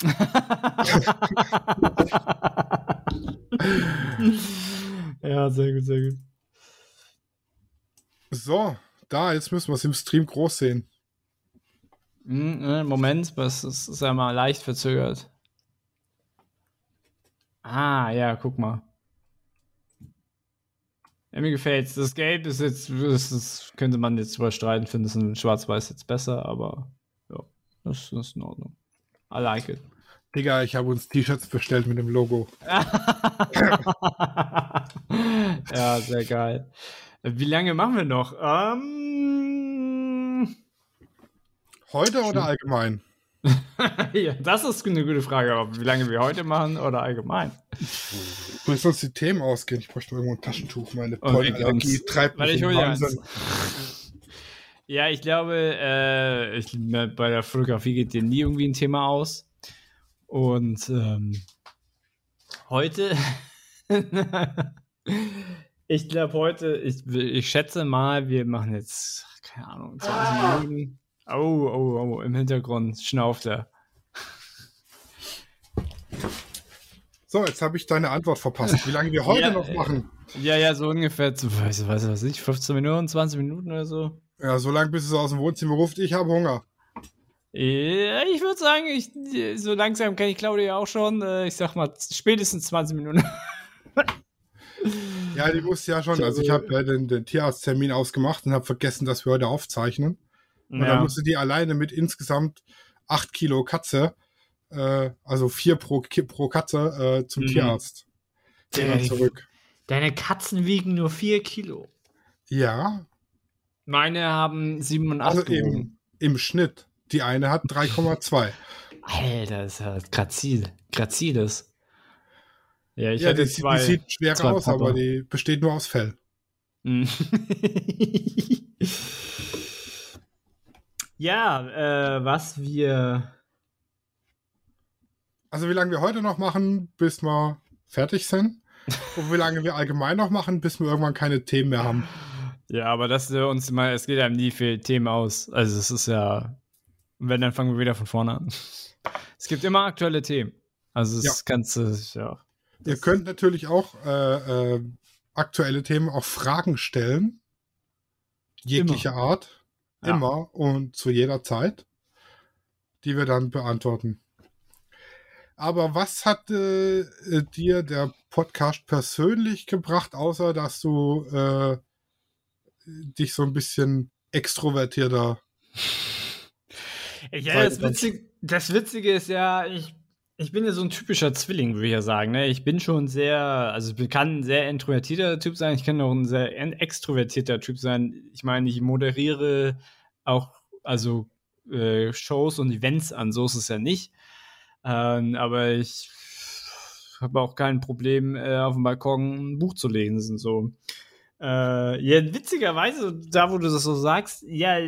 [laughs] ja, sehr gut, sehr gut. So, da, jetzt müssen wir es im Stream groß sehen. Hm, äh, Moment, was ist, ist ja mal leicht verzögert. Ah, ja, guck mal. Ja, mir gefällt's. Das Gelb ist jetzt, das, das könnte man jetzt überstreiten, finde es in Schwarz-Weiß jetzt besser, aber ja, das ist in Ordnung. I like it. Digga, ich habe uns T-Shirts bestellt mit dem Logo. [laughs] [laughs] ja, sehr geil. Wie lange machen wir noch? Ähm, Heute oder allgemein? [laughs] ja, das ist eine gute Frage, aber wie lange wir heute machen oder allgemein? Müssen uns die Themen ausgehen. Ich bräuchte irgendwo ein Taschentuch. Meine Okay, Pollenallergie treibt mich ich in Wahnsinn. [laughs] Ja, ich glaube, äh, ich, bei der Fotografie geht dir nie irgendwie ein Thema aus. Und ähm, heute, [laughs] ich glaube heute, ich, ich schätze mal, wir machen jetzt, keine Ahnung, 20 Minuten. Oh, oh, oh, im Hintergrund schnauft er. So, jetzt habe ich deine Antwort verpasst. Wie lange wir heute Ja, noch machen? Ja, ja, so ungefähr, zu, weiß, weiß was ich, 15 Minuten, 20 Minuten oder so. Ja, so lange, bis es aus dem Wohnzimmer ruft. Ich habe Hunger. Ja, ich würde sagen, ich, so langsam kenne ich Claudia auch schon. Äh, Ich sag mal, spätestens 20 Minuten. Ja, die wusste ja schon. Also ich habe äh, den, den Tierarzttermin ausgemacht und habe vergessen, dass wir heute aufzeichnen. Und dann Ja. musste die alleine mit insgesamt 8 Kilo Katze, äh, also 4 pro, pro Katze, äh, zum Mhm. Tierarzt. Dann Ey. zurück. Deine Katzen wiegen nur 4 Kilo. Ja, Meine haben 7 und 8 also im, im Schnitt. Die eine hat 3,2. Alter, das ist ja grazil. Graziles. Ja, ich Ja, sieht- zwei. die sieht schwer aus, Papa. aber die besteht nur aus Fell. [laughs] Ja, äh, was wir Also wie lange wir heute noch machen, bis wir fertig sind. Und wie lange wir allgemein noch machen, bis wir irgendwann keine Themen mehr haben. Ja, aber das äh, uns mal, es geht einem nie viel Themen aus. Also es ist ja, wenn, dann fangen wir wieder von vorne an. Es gibt immer aktuelle Themen. Also das Ja. Ganze, ja. Ihr könnt natürlich auch äh, äh, aktuelle Themen, auch Fragen stellen. Jeglicher Art. Ja. Immer und zu jeder Zeit. Die wir dann beantworten. Aber was hat äh, äh, dir der Podcast persönlich gebracht, außer dass du äh, dich so ein bisschen extrovertierter. Ja, das, Witzige, das Witzige ist ja, ich, ich bin ja so ein typischer Zwilling, würde ich ja sagen. Ne? Ich bin schon sehr, also ich kann ein sehr introvertierter Typ sein, ich kann auch ein sehr extrovertierter Typ sein. Ich meine, ich moderiere auch, also äh, Shows und Events an, so ist es ja nicht. Ähm, aber ich habe auch kein Problem, äh, auf dem Balkon ein Buch zu lesen. So. Äh, ja, witzigerweise, da wo du das so sagst, ja,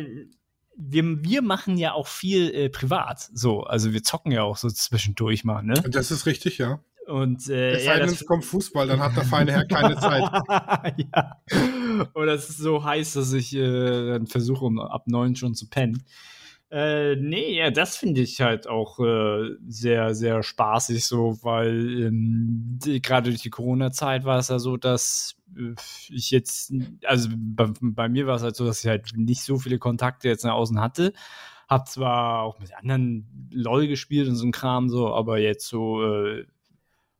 wir, wir machen ja auch viel äh, privat. So, also wir zocken ja auch so zwischendurch mal, ne? Das ist richtig, ja. Und äh, Es sei denn, das, es kommt Fußball, dann hat der feine Herr keine Zeit. [laughs] ja. Oder es ist so heiß, dass ich äh, versuche, um ab neun schon zu pennen. Äh, nee, ja, das finde ich halt auch äh, sehr, sehr spaßig so, weil ähm, gerade durch die Corona-Zeit war es ja so, dass äh, ich jetzt, also bei, bei mir war es halt so, dass ich halt nicht so viele Kontakte jetzt nach außen hatte. Hab zwar auch mit anderen LOL gespielt und so ein Kram so, aber jetzt so, äh,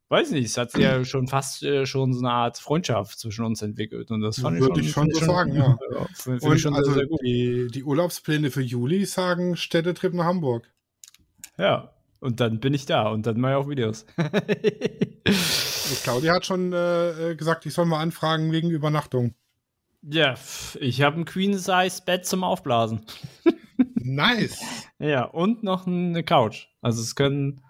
weiß nicht, es hat sich ja schon fast äh, schon so eine Art Freundschaft zwischen uns entwickelt und das fand ich Würde schon, ich schon so sagen, ja. [laughs] Finde Und ich schon also sehr, sehr gut. Die, die Urlaubspläne für Juli sagen Städtetrip nach Hamburg. Ja, und dann bin ich da und dann mache ich auch Videos. [laughs] Claudia hat schon äh, äh, gesagt, ich soll mal anfragen wegen Übernachtung. ja, ich habe ein Queen-Size-Bett zum Aufblasen. [laughs] Nice. Ja, und noch eine Couch. Also es können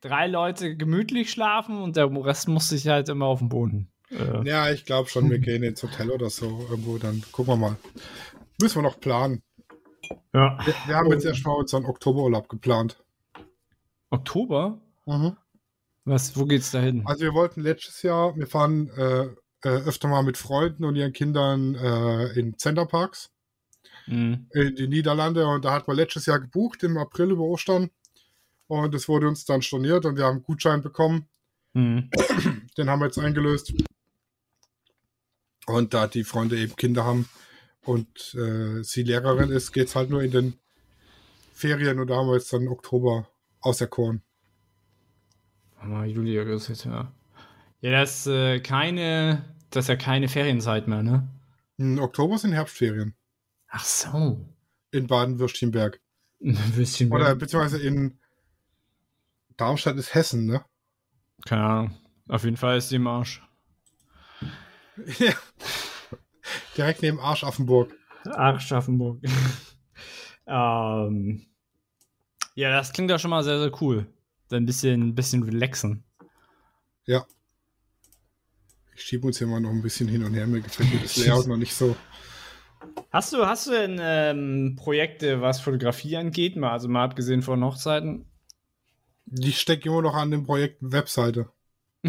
drei Leute gemütlich schlafen und der Rest muss sich halt immer auf dem Boden. Äh, Ja, ich glaube schon, wir gehen ins Hotel oder so irgendwo, dann gucken wir mal. Müssen wir noch planen. ja. Wir, wir haben jetzt erstmal unseren Oktoberurlaub geplant. Oktober? Mhm. Was, wo geht's da hin? Also wir wollten letztes Jahr, wir fahren äh, äh, öfter mal mit Freunden und ihren Kindern äh, in Centerparks Mhm. in die Niederlande und da hat man letztes Jahr gebucht im April über Ostern und es wurde uns dann storniert und wir haben einen Gutschein bekommen. Mhm. [clears throat] Den haben wir jetzt eingelöst. Und da die Freunde eben Kinder haben und äh, sie Lehrerin ist, geht es halt nur in den Ferien und da haben wir jetzt dann Oktober auserkoren. Juli, August, ja. Ja, das ist äh, keine, das ist ja keine Ferienzeit mehr, ne? Im Oktober sind Herbstferien Ach so. in Baden-Württemberg. Bisschen Oder beziehungsweise in Darmstadt ist Hessen, ne? Keine Ahnung. Auf jeden Fall ist die im Arsch. [laughs] Ja. Direkt neben Arschaffenburg. Arschschaffenburg. [laughs] ähm, ja, das klingt ja schon mal sehr, sehr cool. Ein bisschen, bisschen relaxen. Ja. Ich schiebe uns hier mal noch ein bisschen hin und her. Mir gefällt mir das Layout noch nicht so. Hast du, hast du denn ähm, Projekte, was Fotografie angeht? Mal, also mal abgesehen von Hochzeiten? Ich stecke immer noch an dem Projekt Webseite. [laughs]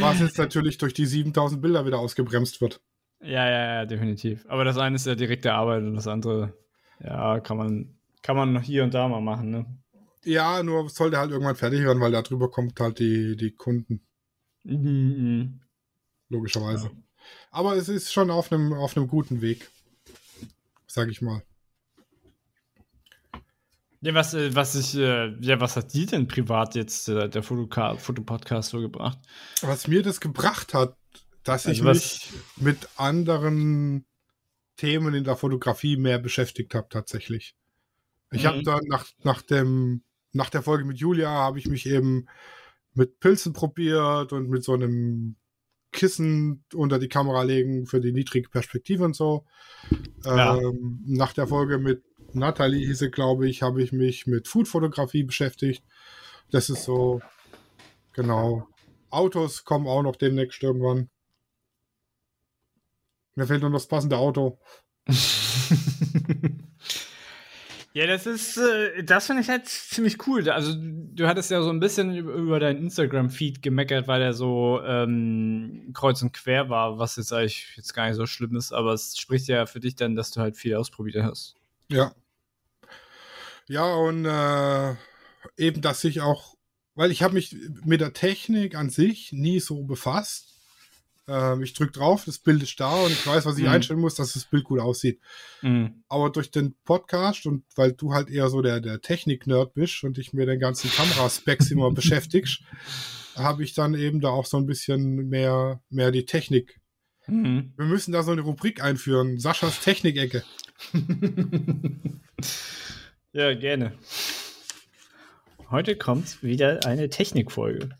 Was jetzt natürlich durch die 7000 Bilder wieder ausgebremst wird. Ja, ja, ja, definitiv. Aber das eine ist ja direkte Arbeit und das andere, ja, kann man, kann man hier und da mal machen, ne? Ja, nur sollte halt irgendwann fertig werden, weil da drüber kommt halt die, die Kunden, Mhm. logischerweise. Aber es ist schon auf einem, auf einem guten Weg. Sag ich mal. Ja, was, äh, was ich, äh, ja, was hat dir denn privat jetzt äh, der Fotoka Fotopodcast so gebracht? Was mir das gebracht hat, dass ich Also was- mich mit anderen Themen in der Fotografie mehr beschäftigt habe, tatsächlich. Ich habe Mhm. dann nach, nach, dem, nach der Folge mit Julia habe ich mich eben mit Pilzen probiert und mit so einem Kissen unter die Kamera legen für die niedrige Perspektive und so. Ja. Ähm, nach der Folge mit Nathalie hieße, glaube ich, habe ich mich mit Foodfotografie beschäftigt. Das ist so, genau. Autos kommen auch noch demnächst irgendwann. Mir fehlt nur noch das passende Auto. [laughs] Ja, das ist, äh, das finde ich halt ziemlich cool. Also, du hattest ja so ein bisschen über, über deinen Instagram-Feed gemeckert, weil er so ähm, kreuz und quer war, was jetzt eigentlich jetzt gar nicht so schlimm ist, aber es spricht ja für dich dann, dass du halt viel ausprobiert hast. Ja. Ja, und äh, eben, dass ich auch, weil ich habe mich mit der Technik an sich nie so befasst. Ähm, ich drücke drauf, das Bild ist da und ich weiß, was ich Mhm. einstellen muss, dass das Bild gut aussieht. Mhm. Aber durch den Podcast und weil du halt eher so der, der Technik-Nerd bist und dich mit den ganzen Kameraspecs immer [laughs] beschäftigst, habe ich dann eben da auch so ein bisschen mehr, mehr die Technik. Mhm. Wir müssen da so eine Rubrik einführen. Saschas Technik-Ecke. [laughs] ja, gerne. Heute kommt wieder eine Technikfolge.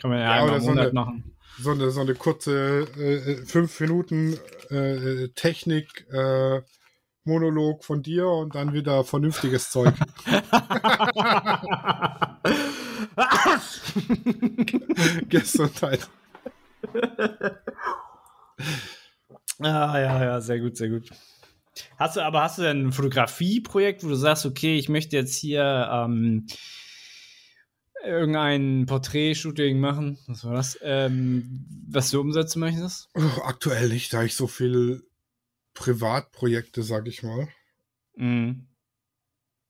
Kann man ja, Ja, einmal so eine- machen. So eine, so eine kurze äh, fünf Minuten äh, Technik äh, Monolog von dir und dann wieder vernünftiges Zeug. [laughs] [laughs] Gesundheit. Ah, ja, ja, sehr gut, sehr gut. Hast du, aber hast du denn ein Fotografieprojekt, wo du sagst, okay, ich möchte jetzt hier ähm, irgendein Porträt-Shooting machen? Was war das? Ähm, was du umsetzen möchtest? Oh, aktuell nicht, da ich so viel Privatprojekte, sag ich mal. Mhm.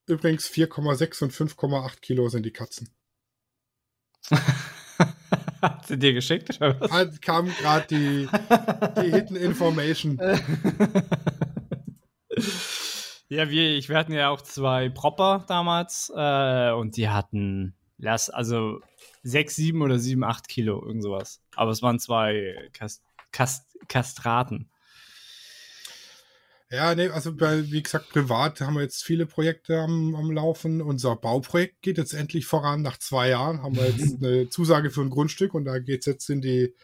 Übrigens 4,6 und 5,8 Kilo sind die Katzen. [laughs] Hat sie dir geschickt oder was? Halt kam gerade die, die Hidden Information. [laughs] ja, wir, ich, wir hatten ja auch zwei Propper damals äh, und die hatten, lass, also sechs, sieben oder sieben, acht Kilo, irgend sowas. Aber es waren zwei Kast, Kast, Kastraten. Ja, nee, also bei, wie gesagt, privat haben wir jetzt viele Projekte am, am Laufen. Unser Bauprojekt geht jetzt endlich voran. Nach zwei Jahren haben wir jetzt [laughs] eine Zusage für ein Grundstück und da geht es jetzt in die,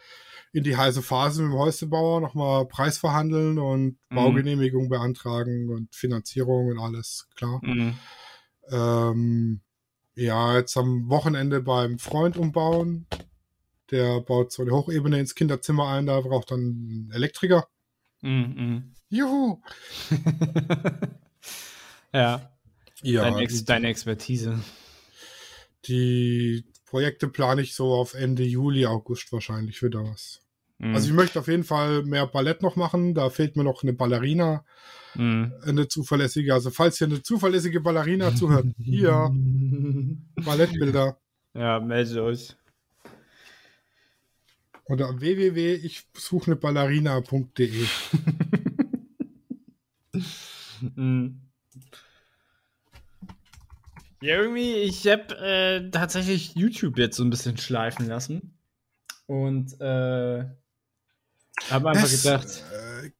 in die heiße Phase mit dem Häuslebauer, nochmal Preis verhandeln und Mhm. Baugenehmigung beantragen und Finanzierung und alles, klar. Mhm. Ähm, ja, jetzt am Wochenende beim Freund umbauen. Der baut so eine Hochebene ins Kinderzimmer ein, da braucht dann ein Elektriker. Mhm. Juhu! [laughs] ja, Ja, deine, Ex deine Expertise. die Projekte plane ich so auf Ende Juli, August wahrscheinlich wieder was. Mhm. Also ich möchte auf jeden Fall mehr Ballett noch machen. Da fehlt mir noch eine Ballerina, Mhm. eine zuverlässige. Also falls hier eine zuverlässige Ballerina zuhört, hier [laughs] Ballettbilder Ja, meldet euch. unter www ich suche eine Ballerina.de. [laughs] Mhm. Ja, irgendwie, ich habe äh, tatsächlich YouTube jetzt so ein bisschen schleifen lassen. Und äh, habe einfach Das, gedacht, Äh,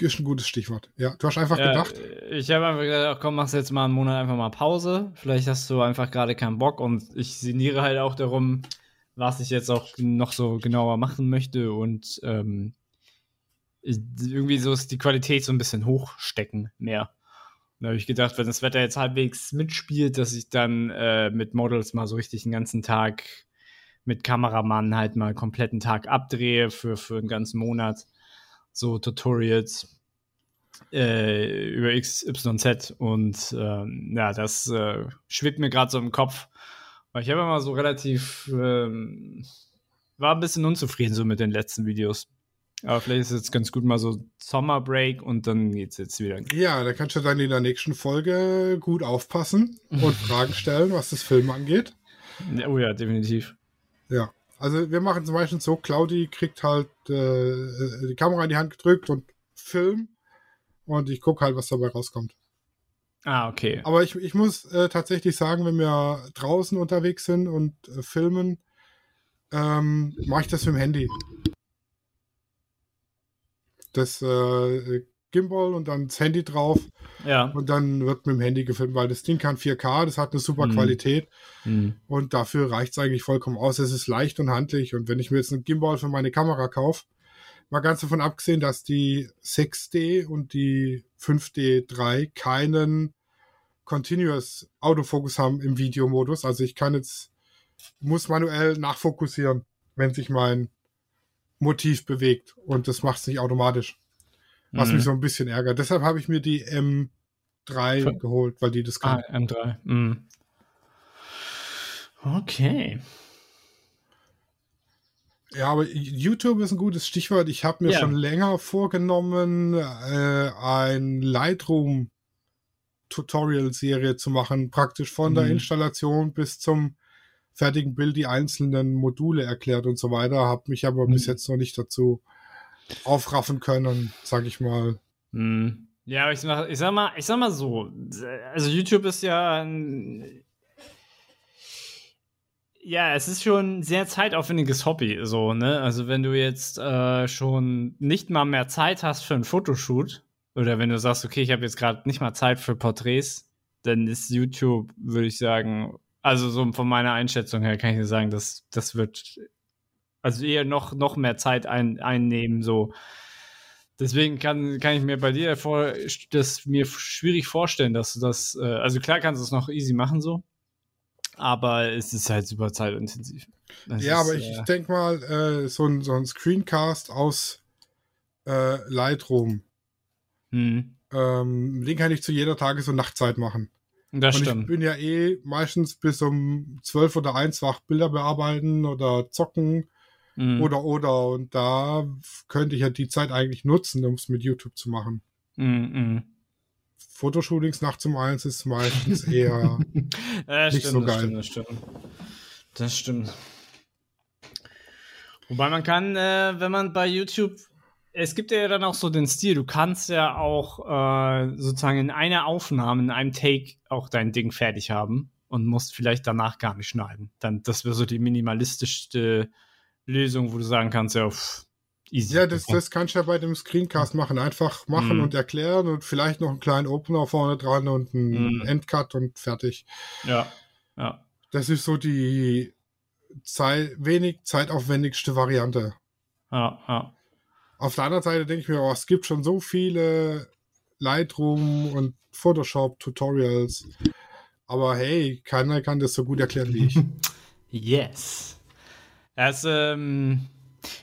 ist ein gutes Stichwort. Ja, du hast einfach ja, gedacht, ich habe einfach gedacht, ach komm, machst jetzt mal einen Monat einfach mal Pause. Vielleicht hast du einfach gerade keinen Bock und ich sinniere halt auch darum, was ich jetzt auch noch so genauer machen möchte und ähm, irgendwie so ist die Qualität so ein bisschen hochstecken mehr. Und da habe ich gedacht, wenn das Wetter jetzt halbwegs mitspielt, dass ich dann äh, mit Models mal so richtig den ganzen Tag mit Kameramann halt mal kompletten Tag abdrehe für, für einen ganzen Monat. So Tutorials äh, über XYZ und ähm, ja, das äh, schwebt mir gerade so im Kopf. Weil ich habe immer so relativ, ähm, war ein bisschen unzufrieden so mit den letzten Videos. Aber vielleicht ist es jetzt ganz gut mal so Sommerbreak und dann geht's jetzt wieder. ja, da kannst du dann in der nächsten Folge gut aufpassen und [laughs] Fragen stellen, was das Film angeht. Ja, Oh ja, definitiv. Ja, also wir machen zum Beispiel so, Claudi kriegt halt äh, die Kamera in die Hand gedrückt und Film und ich gucke halt, was dabei rauskommt. Ah, okay. Aber ich, ich muss äh, tatsächlich sagen, wenn wir draußen unterwegs sind und äh, filmen, ähm, mache ich das mit dem Handy. Das äh, Gimbal und dann das Handy drauf Ja. und dann wird mit dem Handy gefilmt, weil das Ding kann 4K, das hat eine super Mhm. Qualität. Hm. Und dafür reicht es eigentlich vollkommen aus. Es ist leicht und handlich. Und wenn ich mir jetzt einen Gimbal für meine Kamera kaufe, mal ganz davon abgesehen, dass die 6D und die 5D3 keinen Continuous Autofokus haben im Videomodus. Also ich kann jetzt, muss manuell nachfokussieren, wenn sich mein Motiv bewegt. Und das macht es nicht automatisch. Was Mhm. mich so ein bisschen ärgert. Deshalb habe ich mir die M3 Für- geholt, weil die das Ah, kann. M3. Mm. Okay. Ja, aber YouTube ist ein gutes Stichwort. Ich habe mir Ja. schon länger vorgenommen, äh, ein Lightroom Tutorial-Serie zu machen, praktisch von der Mhm. Installation bis zum fertigen Bild die einzelnen Module erklärt und so weiter. Habe mich aber bis Mhm. jetzt noch nicht dazu aufraffen können, sag ich mal. Mm. Ja, aber ich sag, ich sag mal, ich sag mal so, also YouTube ist ja ein, ja, es ist schon ein sehr zeitaufwendiges Hobby, so, ne? Also wenn du jetzt äh, schon nicht mal mehr Zeit hast für einen Fotoshoot oder wenn du sagst, okay, ich habe jetzt gerade nicht mal Zeit für Porträts, dann ist YouTube, würde ich sagen, also so von meiner Einschätzung her kann ich dir sagen, dass das wird also eher noch, noch mehr Zeit ein, einnehmen, so. Deswegen kann, kann ich mir bei dir vor, das mir schwierig vorstellen, dass du das, äh, also klar kannst du es noch easy machen, so. Aber es ist halt super zeitintensiv. Das ja, ist, aber ich äh, denke mal, äh, so, ein, so ein Screencast aus äh, Lightroom, hm, ähm, den kann ich zu jeder Tages- und Nachtzeit machen. das und ich stimmt. bin ja eh meistens bis um 12 oder 1 wach Bilder bearbeiten oder zocken Hm, oder oder und da könnte ich ja die Zeit eigentlich nutzen, um es mit YouTube zu machen. hm, hm. Fotoshootings nachts um eins ist meistens eher. [laughs] Ja, Nicht stimmt, so das geil. Stimmt, das stimmt. Das stimmt. Wobei man kann, äh, wenn man bei YouTube, es gibt ja dann auch so den Stil, du kannst ja auch äh, sozusagen in einer Aufnahme, in einem Take auch dein Ding fertig haben und musst vielleicht danach gar nicht schneiden. Dann, das wäre so die minimalistischste Lösung, wo du sagen kannst, ja, pff, easy. ja, das, das kannst du ja bei dem Screencast machen. Einfach machen Mhm. und erklären und vielleicht noch einen kleinen Opener vorne dran und einen Mhm. Endcut und fertig. ja, ja. Das ist so die Zeit, wenig zeitaufwendigste Variante. Ja, ja. Auf der anderen Seite denke ich mir, oh, es gibt schon so viele Lightroom und Photoshop-Tutorials. Aber hey, keiner kann das so gut erklären wie ich. [laughs] Yes. Das, ähm,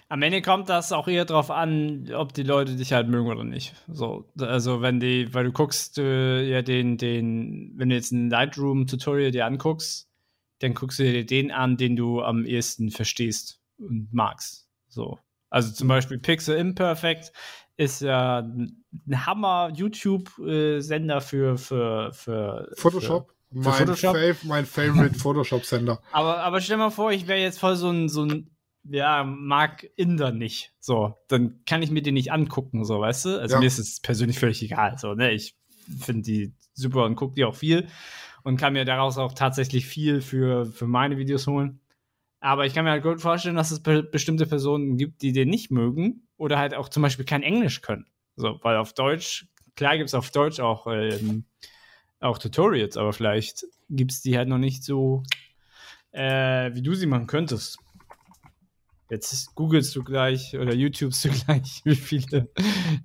am Ende kommt das auch eher drauf an, ob die Leute dich halt mögen oder nicht. So, also wenn die, weil du guckst äh, ja den, den, wenn du jetzt ein Lightroom-Tutorial dir anguckst, dann guckst du dir den an, den du am ehesten verstehst und magst. So. Also zum Beispiel Pixel Imperfect ist ja ein Hammer YouTube-Sender für, für, für Photoshop, mein, Photoshop? Fav mein Favorite Photoshop-Sender. [laughs] Aber, aber stell mal vor, ich wäre jetzt voll so ein, so ein, ja, mag Inder nicht. So, dann kann ich mir den nicht angucken, so, weißt du? Also Ja. mir ist es persönlich völlig egal. So, ne? Ich finde die super und gucke die auch viel und kann mir daraus auch tatsächlich viel für, für meine Videos holen. Aber ich kann mir halt gut vorstellen, dass es be bestimmte Personen gibt, die den nicht mögen oder halt auch zum Beispiel kein Englisch können. So, weil auf Deutsch, klar gibt es auf Deutsch auch, ähm, auch Tutorials, aber vielleicht gibt es die halt noch nicht so, äh, wie du sie machen könntest. Jetzt googelst du gleich oder YouTubest du [laughs] gleich, wie viele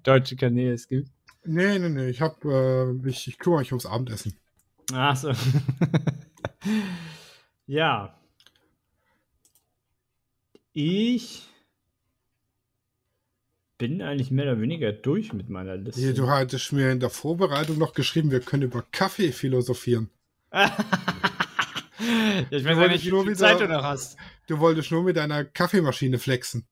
deutsche Kanäle es gibt. Nee, nee, nee, ich hab, äh, ich, ich kümmere mich ums Abendessen. Ach so. [laughs] ja. Ich bin eigentlich mehr oder weniger durch mit meiner Liste. Hier, du hattest mir in der Vorbereitung noch geschrieben, wir können über Kaffee philosophieren. [laughs] ich weiß nicht, wie nur viel Zeit du noch hast. Du wolltest nur mit deiner Kaffeemaschine flexen.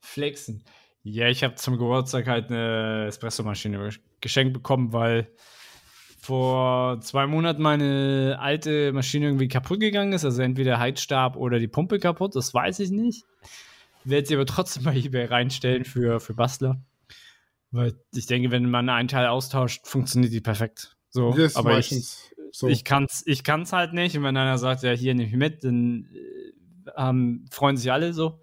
Flexen. Ja, ich habe zum Geburtstag halt eine Espressomaschine geschenkt bekommen, weil vor zwei Monaten meine alte Maschine irgendwie kaputt gegangen ist. Also entweder Heizstab oder die Pumpe kaputt, das weiß ich nicht. Werde sie aber trotzdem bei eBay reinstellen für, für Bastler. Weil ich denke, wenn man einen Teil austauscht, funktioniert die perfekt. So, Das aber ich, so. ich kann's, ich kann's halt nicht. Und wenn einer sagt, ja, hier nehme ich mit, dann äh, ähm, freuen sich alle so.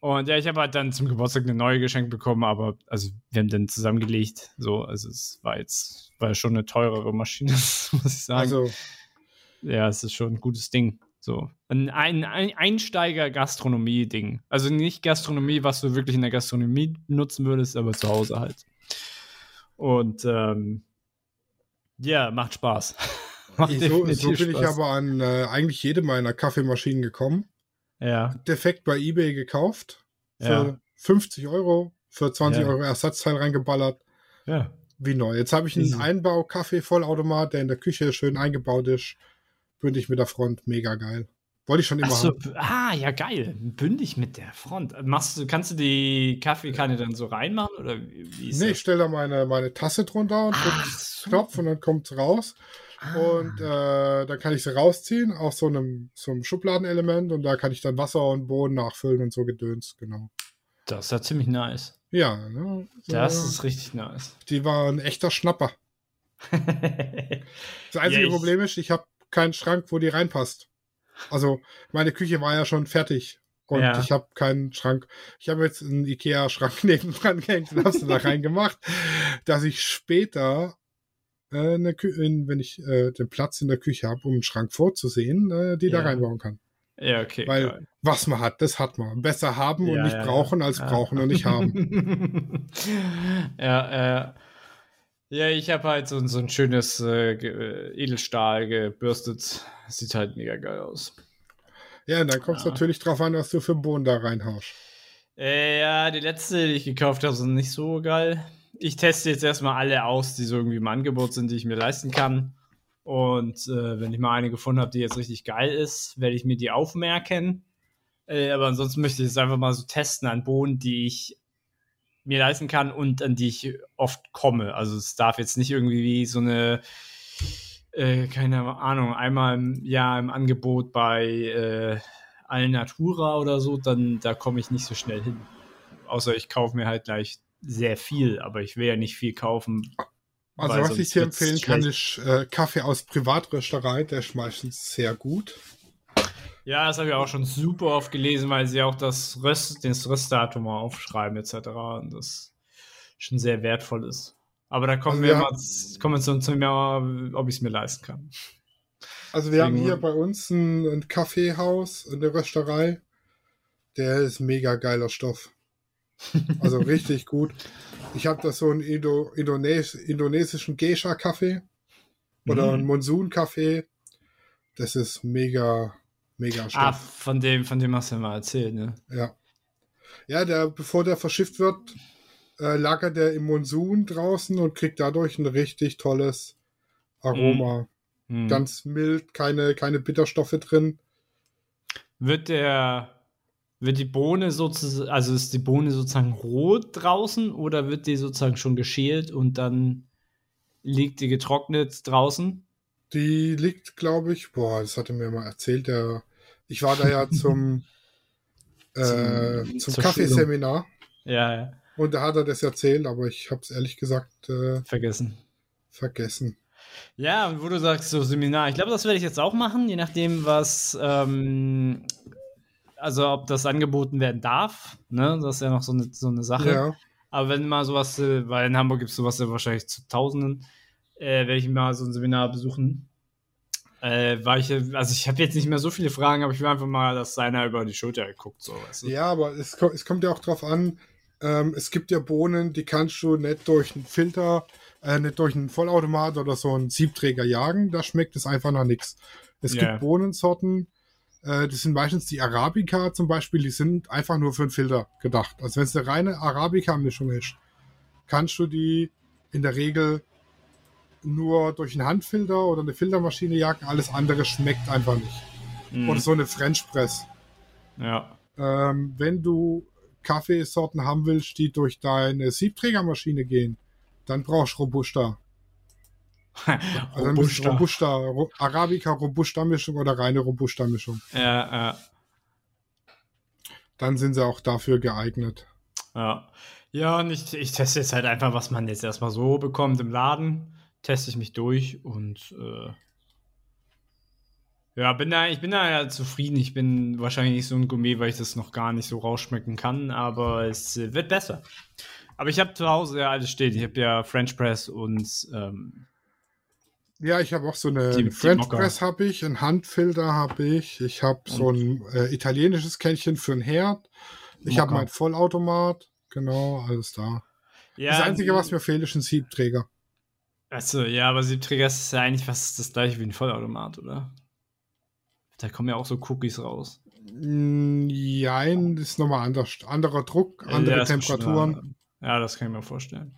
Und ja, ich habe halt dann zum Geburtstag eine neue geschenkt bekommen, aber also wir haben dann zusammengelegt. So, also es war jetzt war schon eine teurere Maschine, [laughs] muss ich sagen. also, ja, es ist schon ein gutes Ding. So ein, ein, ein Einsteiger-Gastronomie-Ding. Also nicht Gastronomie, was du wirklich in der Gastronomie nutzen würdest, aber zu Hause halt. Und ähm, ja, macht Spaß. [laughs] macht ich, so, so bin ich Spaß. aber an äh, eigentlich jede meiner Kaffeemaschinen gekommen. Ja, Defekt bei eBay gekauft. Für Ja. 50 Euro, für 20 Ja. Euro Ersatzteil reingeballert. ja. wie neu. Jetzt habe ich einen Easy. Einbau-Kaffee-Vollautomat, der in der Küche schön eingebaut ist. Bündig mit der Front, mega geil. Wollte ich schon immer so, haben. ah, ja, geil. Bündig mit der Front. Machst du, kannst du die Kaffeekanne dann so reinmachen? Oder wie ist Nee, ich das? stelle da meine, meine Tasse drunter und drück Ach den so. Knopf und dann kommt es raus. Ah. Und äh, dann kann ich sie rausziehen aus so einem, so einem Schubladenelement und da kann ich dann Wasser und Boden nachfüllen und so gedöns, genau. Das ist ja ziemlich nice. Ja, ne? Das ist richtig nice. die war ein echter Schnapper. [laughs] Das einzige Ja, ich- Problem ist, ich habe keinen Schrank, wo die reinpasst. Also meine Küche war ja schon fertig und Ja. ich habe keinen Schrank. Ich habe jetzt einen Ikea-Schrank [laughs] nebendran gehängt und habe sie da reingemacht, dass ich später, äh, eine Kü in, wenn ich äh, den Platz in der Küche habe, um einen Schrank vorzusehen, äh, die da Ja. reinbauen kann. ja, okay. Weil geil. was man hat, das hat man. Besser haben und Ja, nicht ja, brauchen, als brauchen und nicht haben. [laughs] ja, äh, ja, ich habe halt so, so ein schönes äh, äh, Edelstahl gebürstet. Sieht halt mega geil aus. Ja, und dann kommt es Ja. natürlich drauf an, was du für Bohnen da reinhaust. Äh, ja, die letzte, die ich gekauft habe, sind nicht so geil. Ich teste jetzt erstmal alle aus, die so irgendwie im Angebot sind, die ich mir leisten kann. Und äh, wenn ich mal eine gefunden habe, die jetzt richtig geil ist, werde ich mir die aufmerken. Äh, aber ansonsten möchte ich es einfach mal so testen an Bohnen, die ich mir leisten kann und an die ich oft komme. Also es darf jetzt nicht irgendwie wie so eine, äh, keine Ahnung, einmal im Jahr im Angebot bei äh, Alnatura oder so, dann da komme ich nicht so schnell hin. Außer ich kaufe mir halt gleich sehr viel, aber ich will ja nicht viel kaufen. Also was ich dir empfehlen kann, ist äh, Kaffee aus Privatrösterei, der ist meistens sehr gut. Ja, das habe ich auch schon super oft gelesen, weil sie auch das Röst, das Röstdatum mal aufschreiben etc. Und das schon sehr wertvoll ist. Aber da kommen Also wir wir mal kommen wir zu, zu mir, ob ich es mir leisten kann. Also wir haben Deswegen- hier bei uns ein, ein Kaffeehaus, eine Rösterei. Der ist mega geiler Stoff. Also [laughs] richtig gut. Ich habe da so einen Indo Indones indonesischen Geisha-Kaffee oder Mhm. einen Monsun-Kaffee. Das ist mega, mega Ah, Stoff. von dem, von dem hast du ja mal erzählt, ne? Ja. Ja, der, bevor der verschifft wird, äh, lagert der im Monsun draußen und kriegt dadurch ein richtig tolles Aroma. Hm. Ganz mild, keine, keine Bitterstoffe drin. Wird der, wird die Bohne sozusagen, also ist die Bohne sozusagen rot draußen oder wird die sozusagen schon geschält und dann liegt die getrocknet draußen? Die liegt, glaube ich, boah, das hatte mir mal erzählt, der, ich war da ja [laughs] zum, äh, Zum- zum Kaffeeseminar Ja, ja, und da hat er das erzählt, aber ich habe es ehrlich gesagt äh, vergessen. vergessen. Ja, und wo du sagst, so Seminar, ich glaube, das werde ich jetzt auch machen, je nachdem, was, ähm, also ob das angeboten werden darf, ne? Das ist ja noch so eine, so eine Sache. Ja, Aber wenn mal sowas, äh, weil in Hamburg gibt es sowas ja wahrscheinlich zu Tausenden, äh, werde ich mal so ein Seminar besuchen. Äh, war ich, also ich habe jetzt nicht mehr so viele Fragen, aber ich will einfach mal, dass einer über die Schulter guckt, so weißt du? ja aber es, es kommt ja auch drauf an, ähm, es gibt ja Bohnen, die kannst du nicht durch einen Filter, äh, nicht durch einen Vollautomat oder so einen Siebträger jagen, da schmeckt es einfach nach nichts. Es Ja. gibt Bohnensorten, äh, das sind meistens die Arabica zum Beispiel, die sind einfach nur für einen Filter gedacht. Also wenn es eine reine Arabica-Mischung ist, kannst du die in der Regel nur durch einen Handfilter oder eine Filtermaschine jagen, alles andere schmeckt einfach nicht. Mhm. Oder so eine French Press. Ja. Ähm, wenn du Kaffeesorten haben willst, die durch deine Siebträgermaschine gehen, dann brauchst du Robusta. [laughs] Also Robusta. Robusta, Ro Arabica Robusta Mischung oder reine Robusta Mischung. Ja, ja, Dann sind sie auch dafür geeignet. ja. Ja, und ich, ich teste jetzt halt einfach, was man jetzt erstmal so bekommt im Laden. Teste ich mich durch und äh, ja, bin da, ich bin da ja zufrieden. Ich bin wahrscheinlich nicht so ein Gourmet, weil ich das noch gar nicht so rausschmecken kann, aber es äh, wird besser. Aber ich habe zu Hause ja alles stehen. Ich habe ja French Press und ähm, Ja, ich habe auch so eine Die- die French Mocker. Press habe ich, einen Handfilter habe ich, ich habe so ein äh, italienisches Kännchen für einen Herd, ich habe mein Vollautomat, genau, alles da. ja, das Einzige, was mir fehlt, ist ein Siebträger. Achso, ja, aber Siebträger ist ja eigentlich fast das gleiche wie ein Vollautomat, oder? Da kommen ja auch so Cookies raus. Mm, Jein, das ist nochmal anders. Anderer Druck, andere Ja, Temperaturen. Ja, das kann ich mir vorstellen.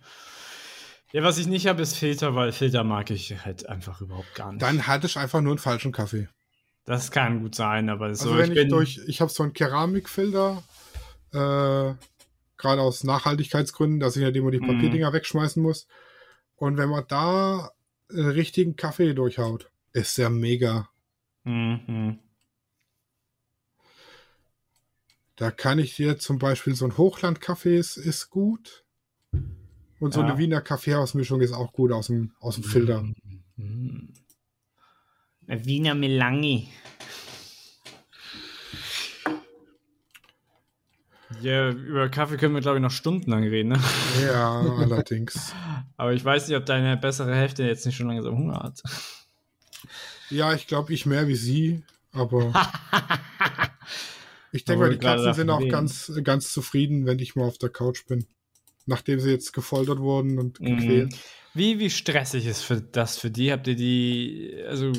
Ja, was ich nicht habe, ist Filter, weil Filter mag ich halt einfach überhaupt gar nicht. Dann hatte ich einfach nur einen falschen Kaffee. das kann gut sein, aber so, Also wenn ich, bin, durch, ich habe so einen Keramikfilter, äh, gerade aus Nachhaltigkeitsgründen, dass ich nicht immer die Mhm. Papierdinger wegschmeißen muss. Und wenn man da einen richtigen Kaffee durchhaut, ist der mega. Mhm. Da kann ich dir zum Beispiel so ein Hochlandkaffee ist, ist gut. Und so Ja. eine Wiener Kaffeehausmischung ist auch gut aus dem, aus dem Filter. Mhm. Eine Wiener Melange. Ja, über Kaffee können wir, glaube ich, noch stundenlang reden, ne? Ja, allerdings. [laughs] Aber ich weiß nicht, ob deine bessere Hälfte jetzt nicht schon langsam Hunger hat. Ja, ich glaube, ich mehr wie sie, aber [laughs] ich denke mal, die Katzen sind auch reden. ganz, ganz zufrieden, wenn ich mal auf der Couch bin. Nachdem sie jetzt gefoltert wurden und Mhm. gequält. Wie, wie stressig ist für das für die? Habt ihr die, also,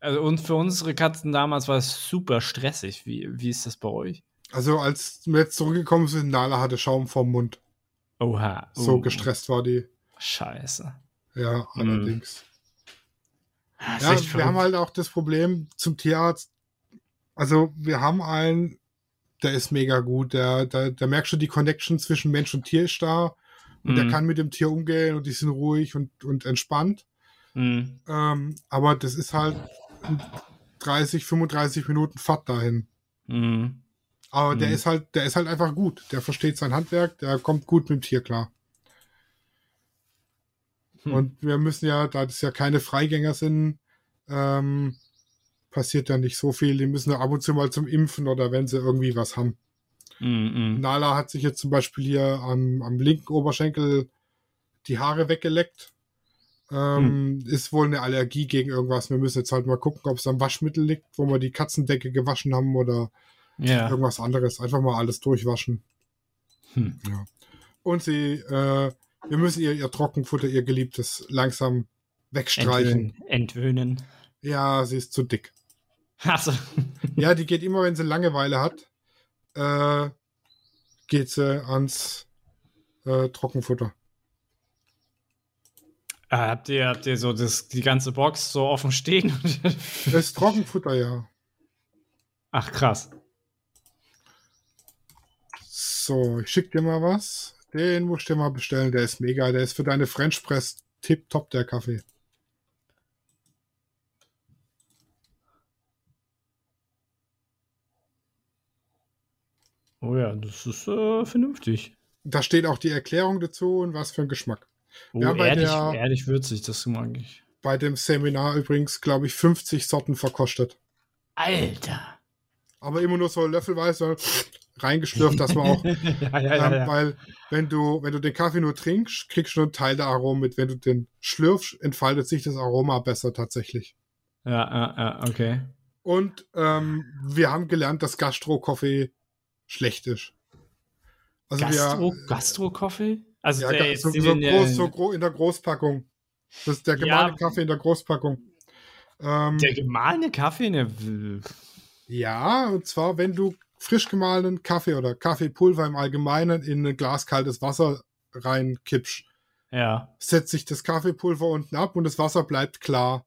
also und für unsere Katzen damals war es super stressig. Wie, wie ist das bei euch? Also, als wir jetzt zurückgekommen sind, Nala hatte Schaum vorm Mund. Oha. So oh, gestresst war die. Scheiße. Ja, Mhm. allerdings. Ist Ja, wir haben verrückt. halt auch das Problem zum Tierarzt. Also, wir haben einen, der ist mega gut. Der, der, der merkt schon, die Connection zwischen Mensch und Tier ist da. Und der Mhm. kann mit dem Tier umgehen und die sind ruhig und, und entspannt. Mhm. Ähm, aber das ist halt 30, 35 Minuten Fahrt dahin. Mhm. Aber der Mhm. ist halt, der ist halt einfach gut. Der versteht sein Handwerk, der kommt gut mit dem Tier klar. Hm. Und wir müssen ja, da das ja keine Freigänger sind, ähm, passiert ja nicht so viel. Die müssen ja ab und zu mal zum Impfen oder wenn sie irgendwie was haben. Mhm. Nala hat sich jetzt zum Beispiel hier am, am linken Oberschenkel die Haare weggeleckt. Ähm, Hm. Ist wohl eine Allergie gegen irgendwas. Wir müssen jetzt halt mal gucken, ob es am Waschmittel liegt, wo wir die Katzendecke gewaschen haben oder Ja. irgendwas anderes. Einfach mal alles durchwaschen. Hm. Und sie, äh, wir müssen ihr, ihr Trockenfutter, ihr Geliebtes, langsam wegstreichen. Entwöhnen. Entwöhnen. Ja, sie ist zu dick. Also. [laughs] Ja, die geht immer, wenn sie Langeweile hat, äh, geht sie ans äh, Trockenfutter. Äh, habt, ihr, habt ihr so das, die ganze Box so offen stehen? [laughs] Das ist Trockenfutter, ja. Ach, krass. So, ich schick dir mal was. Den musst du dir mal bestellen. Der ist mega. Der ist für deine French Press tipptopp, der Kaffee. Oh ja, das ist äh, vernünftig. Da steht auch die Erklärung dazu und was für ein Geschmack. Oh, Ja, bei ehrlich, der- ehrlich würzig, das mag ich. Bei dem Seminar übrigens, glaube ich, 50 Sorten verkostet. Alter. Aber immer nur so löffelweise reingeschlürft, dass man auch [laughs] ja, ja, ja, Ähm, ja. Weil wenn du, wenn du den Kaffee nur trinkst, kriegst du nur einen Teil der Aromen mit. Wenn du den schlürfst, entfaltet sich das Aroma besser tatsächlich. ja, ja, ja, okay. Und ähm, wir haben gelernt, dass Gastro-Kaffee schlecht ist. Also Gastro, wir, Gastro-Kaffee? Also ja, der so, in so, den, äh, groß, so gro in der Großpackung. Das ist der Ja. gemahlene Kaffee in der Großpackung. Ähm, der gemahlene Kaffee? Ne, w- ja, und zwar, wenn du frisch gemahlenen Kaffee oder Kaffeepulver im Allgemeinen in ein Glas kaltes Wasser reinkippst, ja. setzt sich das Kaffeepulver unten ab und das Wasser bleibt klar.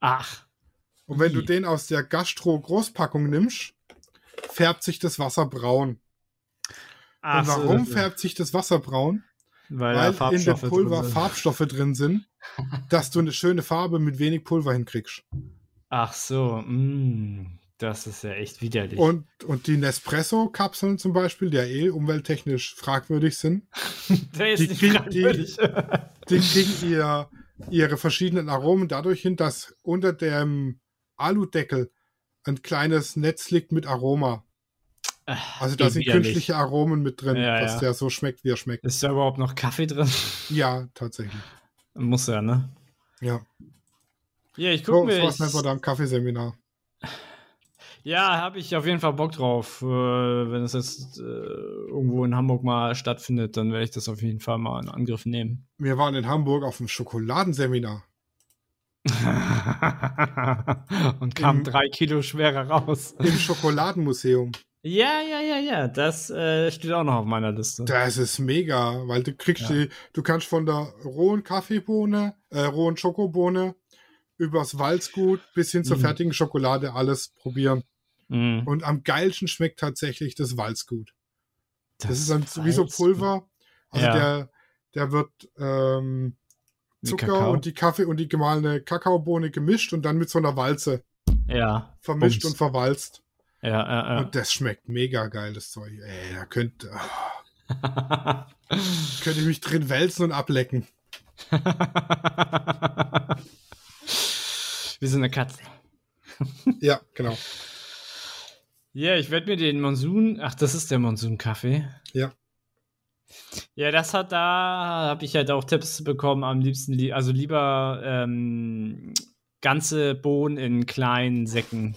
Ach. Und wenn du Ih. den aus der Gastro-Großpackung nimmst, färbt sich das Wasser braun. Ach und so, warum das- färbt sich das Wasser braun? Weil, da Weil in dem drin Pulver sind. Farbstoffe drin sind, [laughs] dass du eine schöne Farbe mit wenig Pulver hinkriegst. Ach so, mh, das ist ja echt widerlich. Und, und die Nespresso-Kapseln zum Beispiel, die ja eh umwelttechnisch fragwürdig sind, [laughs] der ist die nicht krieg- fragwürdig. die [laughs] kriegen ihr, ihre verschiedenen Aromen dadurch hin, dass unter dem Aludeckel ein kleines Netz liegt mit Aroma. Also da sind künstliche Aromen mit drin, Ja, dass ja. der so schmeckt, wie er schmeckt. Ist da überhaupt noch Kaffee drin? Ja, tatsächlich. Muss ja, ne? Ja. Ja, ich So, guck mir. so was ich, im Kaffeeseminar. Ja, habe ich auf jeden Fall Bock drauf. Äh, wenn es jetzt äh, irgendwo in Hamburg mal stattfindet, dann werde ich das auf jeden Fall mal in Angriff nehmen. Wir waren in Hamburg auf dem Schokoladenseminar. [laughs] Und kam Im- drei Kilo schwerer raus. Im Schokoladenmuseum. Ja, ja, ja, ja. Das äh, steht auch noch auf meiner Liste. Das ist mega, weil du kriegst die, du kannst von der rohen Kaffeebohne, äh, rohen Schokobohne übers Walzgut bis hin zur Mhm. fertigen Schokolade alles probieren. Mhm. Und am geilsten schmeckt tatsächlich das Walzgut. Das, ist dann wie so. Pulver. Also Ja. der, der wird ähm, Zucker und die Kaffee und die gemahlene Kakaobohne gemischt und dann mit so einer Walze Ja. vermischt Bums. und verwalzt. Ja, ja, ja. Und das schmeckt mega geil, das Zeug. Ey, da könnte, [laughs] könnte ich mich drin wälzen und ablecken. [laughs] Wie so eine Katze. Ja, genau. Ja, ich werde mir den Monsun. Ach, das ist der Monsun-Kaffee. Ja. Ja, das hat da, habe ich halt auch Tipps bekommen, am liebsten, li also lieber ähm, ganze Bohnen in kleinen Säcken.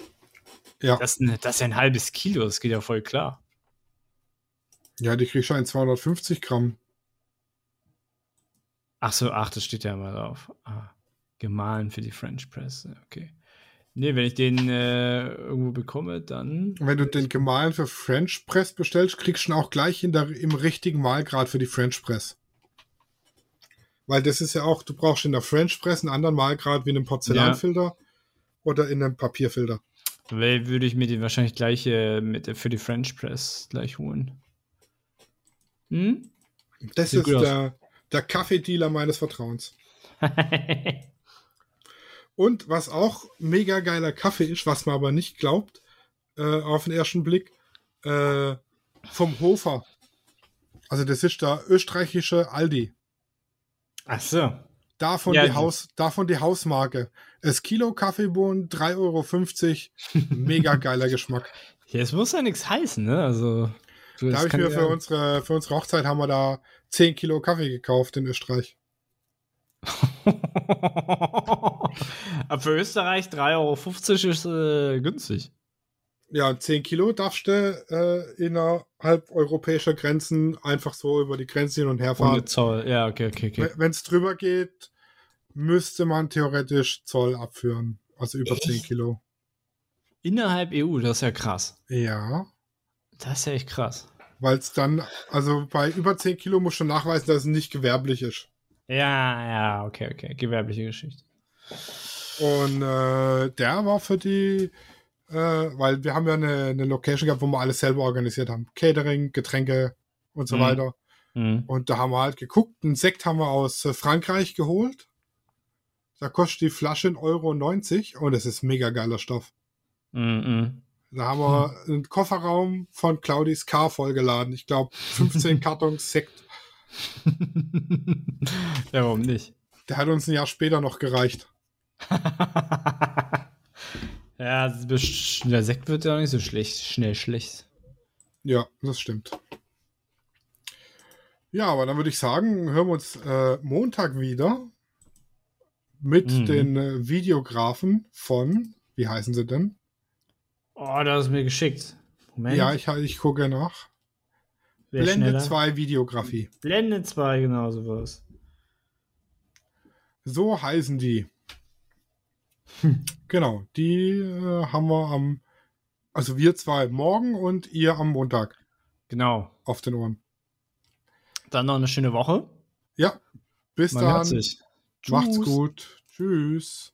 Ja. Das, ist ein- das ist ein halbes Kilo, das geht ja voll klar. Ja, die kriegst du in 250 Gramm. Ach so, ach, das steht ja mal drauf. Ah, gemahlen für die French Press, okay. Nee, wenn ich den äh, irgendwo bekomme, dann. Wenn du den gemahlen für French Press bestellst, kriegst du ihn auch gleich in der, im richtigen Mahlgrad für die French Press. Weil das ist ja auch, du brauchst in der French Press einen anderen Mahlgrad wie in einem Porzellanfilter oder in einem Papierfilter. Weil würde ich mir den wahrscheinlich gleich äh, mit, für die French Press gleich holen. Hm? Das Sieht ist gut aus. der, der Kaffeedealer meines Vertrauens. [laughs] Und was auch mega geiler Kaffee ist, was man aber nicht glaubt, äh, auf den ersten Blick, äh, vom Hofer. Also das ist der österreichische Aldi. Ach so. Davon, Ja, die, Haus, davon die Hausmarke. Das Kilo Kaffeebohnen, 3,50 Euro. Mega geiler Geschmack. Ja, es muss ja nichts heißen, ne? Also. du, Da habe ich mir ja- für unsere, für unsere Hochzeit haben wir da 10 Kilo Kaffee gekauft in Österreich. [laughs] Aber für Österreich 3,50 Euro ist äh, günstig. Ja, 10 Kilo darfst du äh, innerhalb europäischer Grenzen einfach so über die Grenze hin und her Ohne fahren. Zoll. Ja, okay, okay, okay. Wenn es drüber geht, müsste man theoretisch Zoll abführen. Also über Echt? 10 Kilo. Innerhalb EU, das ist ja krass. Ja, Das ist ja echt krass. weil es dann, also bei über 10 Kilo muss schon nachweisen, dass es nicht gewerblich ist. Ja, ja, okay, okay. Gewerbliche Geschichte. Und äh, der war für die, äh, weil wir haben ja eine, eine Location gehabt, wo wir alles selber organisiert haben. Catering, Getränke und so Mhm. weiter. Mhm. Und da haben wir halt geguckt, einen Sekt haben wir aus äh, Frankreich geholt. Da kostet die Flasche 1,90 Euro und es ist mega geiler Stoff. Mhm. Da haben wir einen Kofferraum von Claudis Car vollgeladen. Ich glaube, 15 [laughs] Kartons Sekt. [laughs] ja, warum nicht? Der hat uns ein Jahr später noch gereicht. [laughs] ja, der Sekt wird ja auch nicht so schlecht, schnell schlecht. Ja, das stimmt. Ja, aber dann würde ich sagen, hören wir uns äh, Montag wieder mit Mhm. den äh, Videografen von, wie heißen sie denn? Oh, das ist mir geschickt. Moment. Ja, ich, ich gucke nach. Blende schneller? 2 Videografie. Blende 2, genau sowas. So heißen die. Genau, die äh, haben wir am, also wir zwei morgen und ihr am Montag Genau. auf den Ohren. Dann noch eine schöne Woche. Ja, bis Man dann. Macht's gut. Tschüss.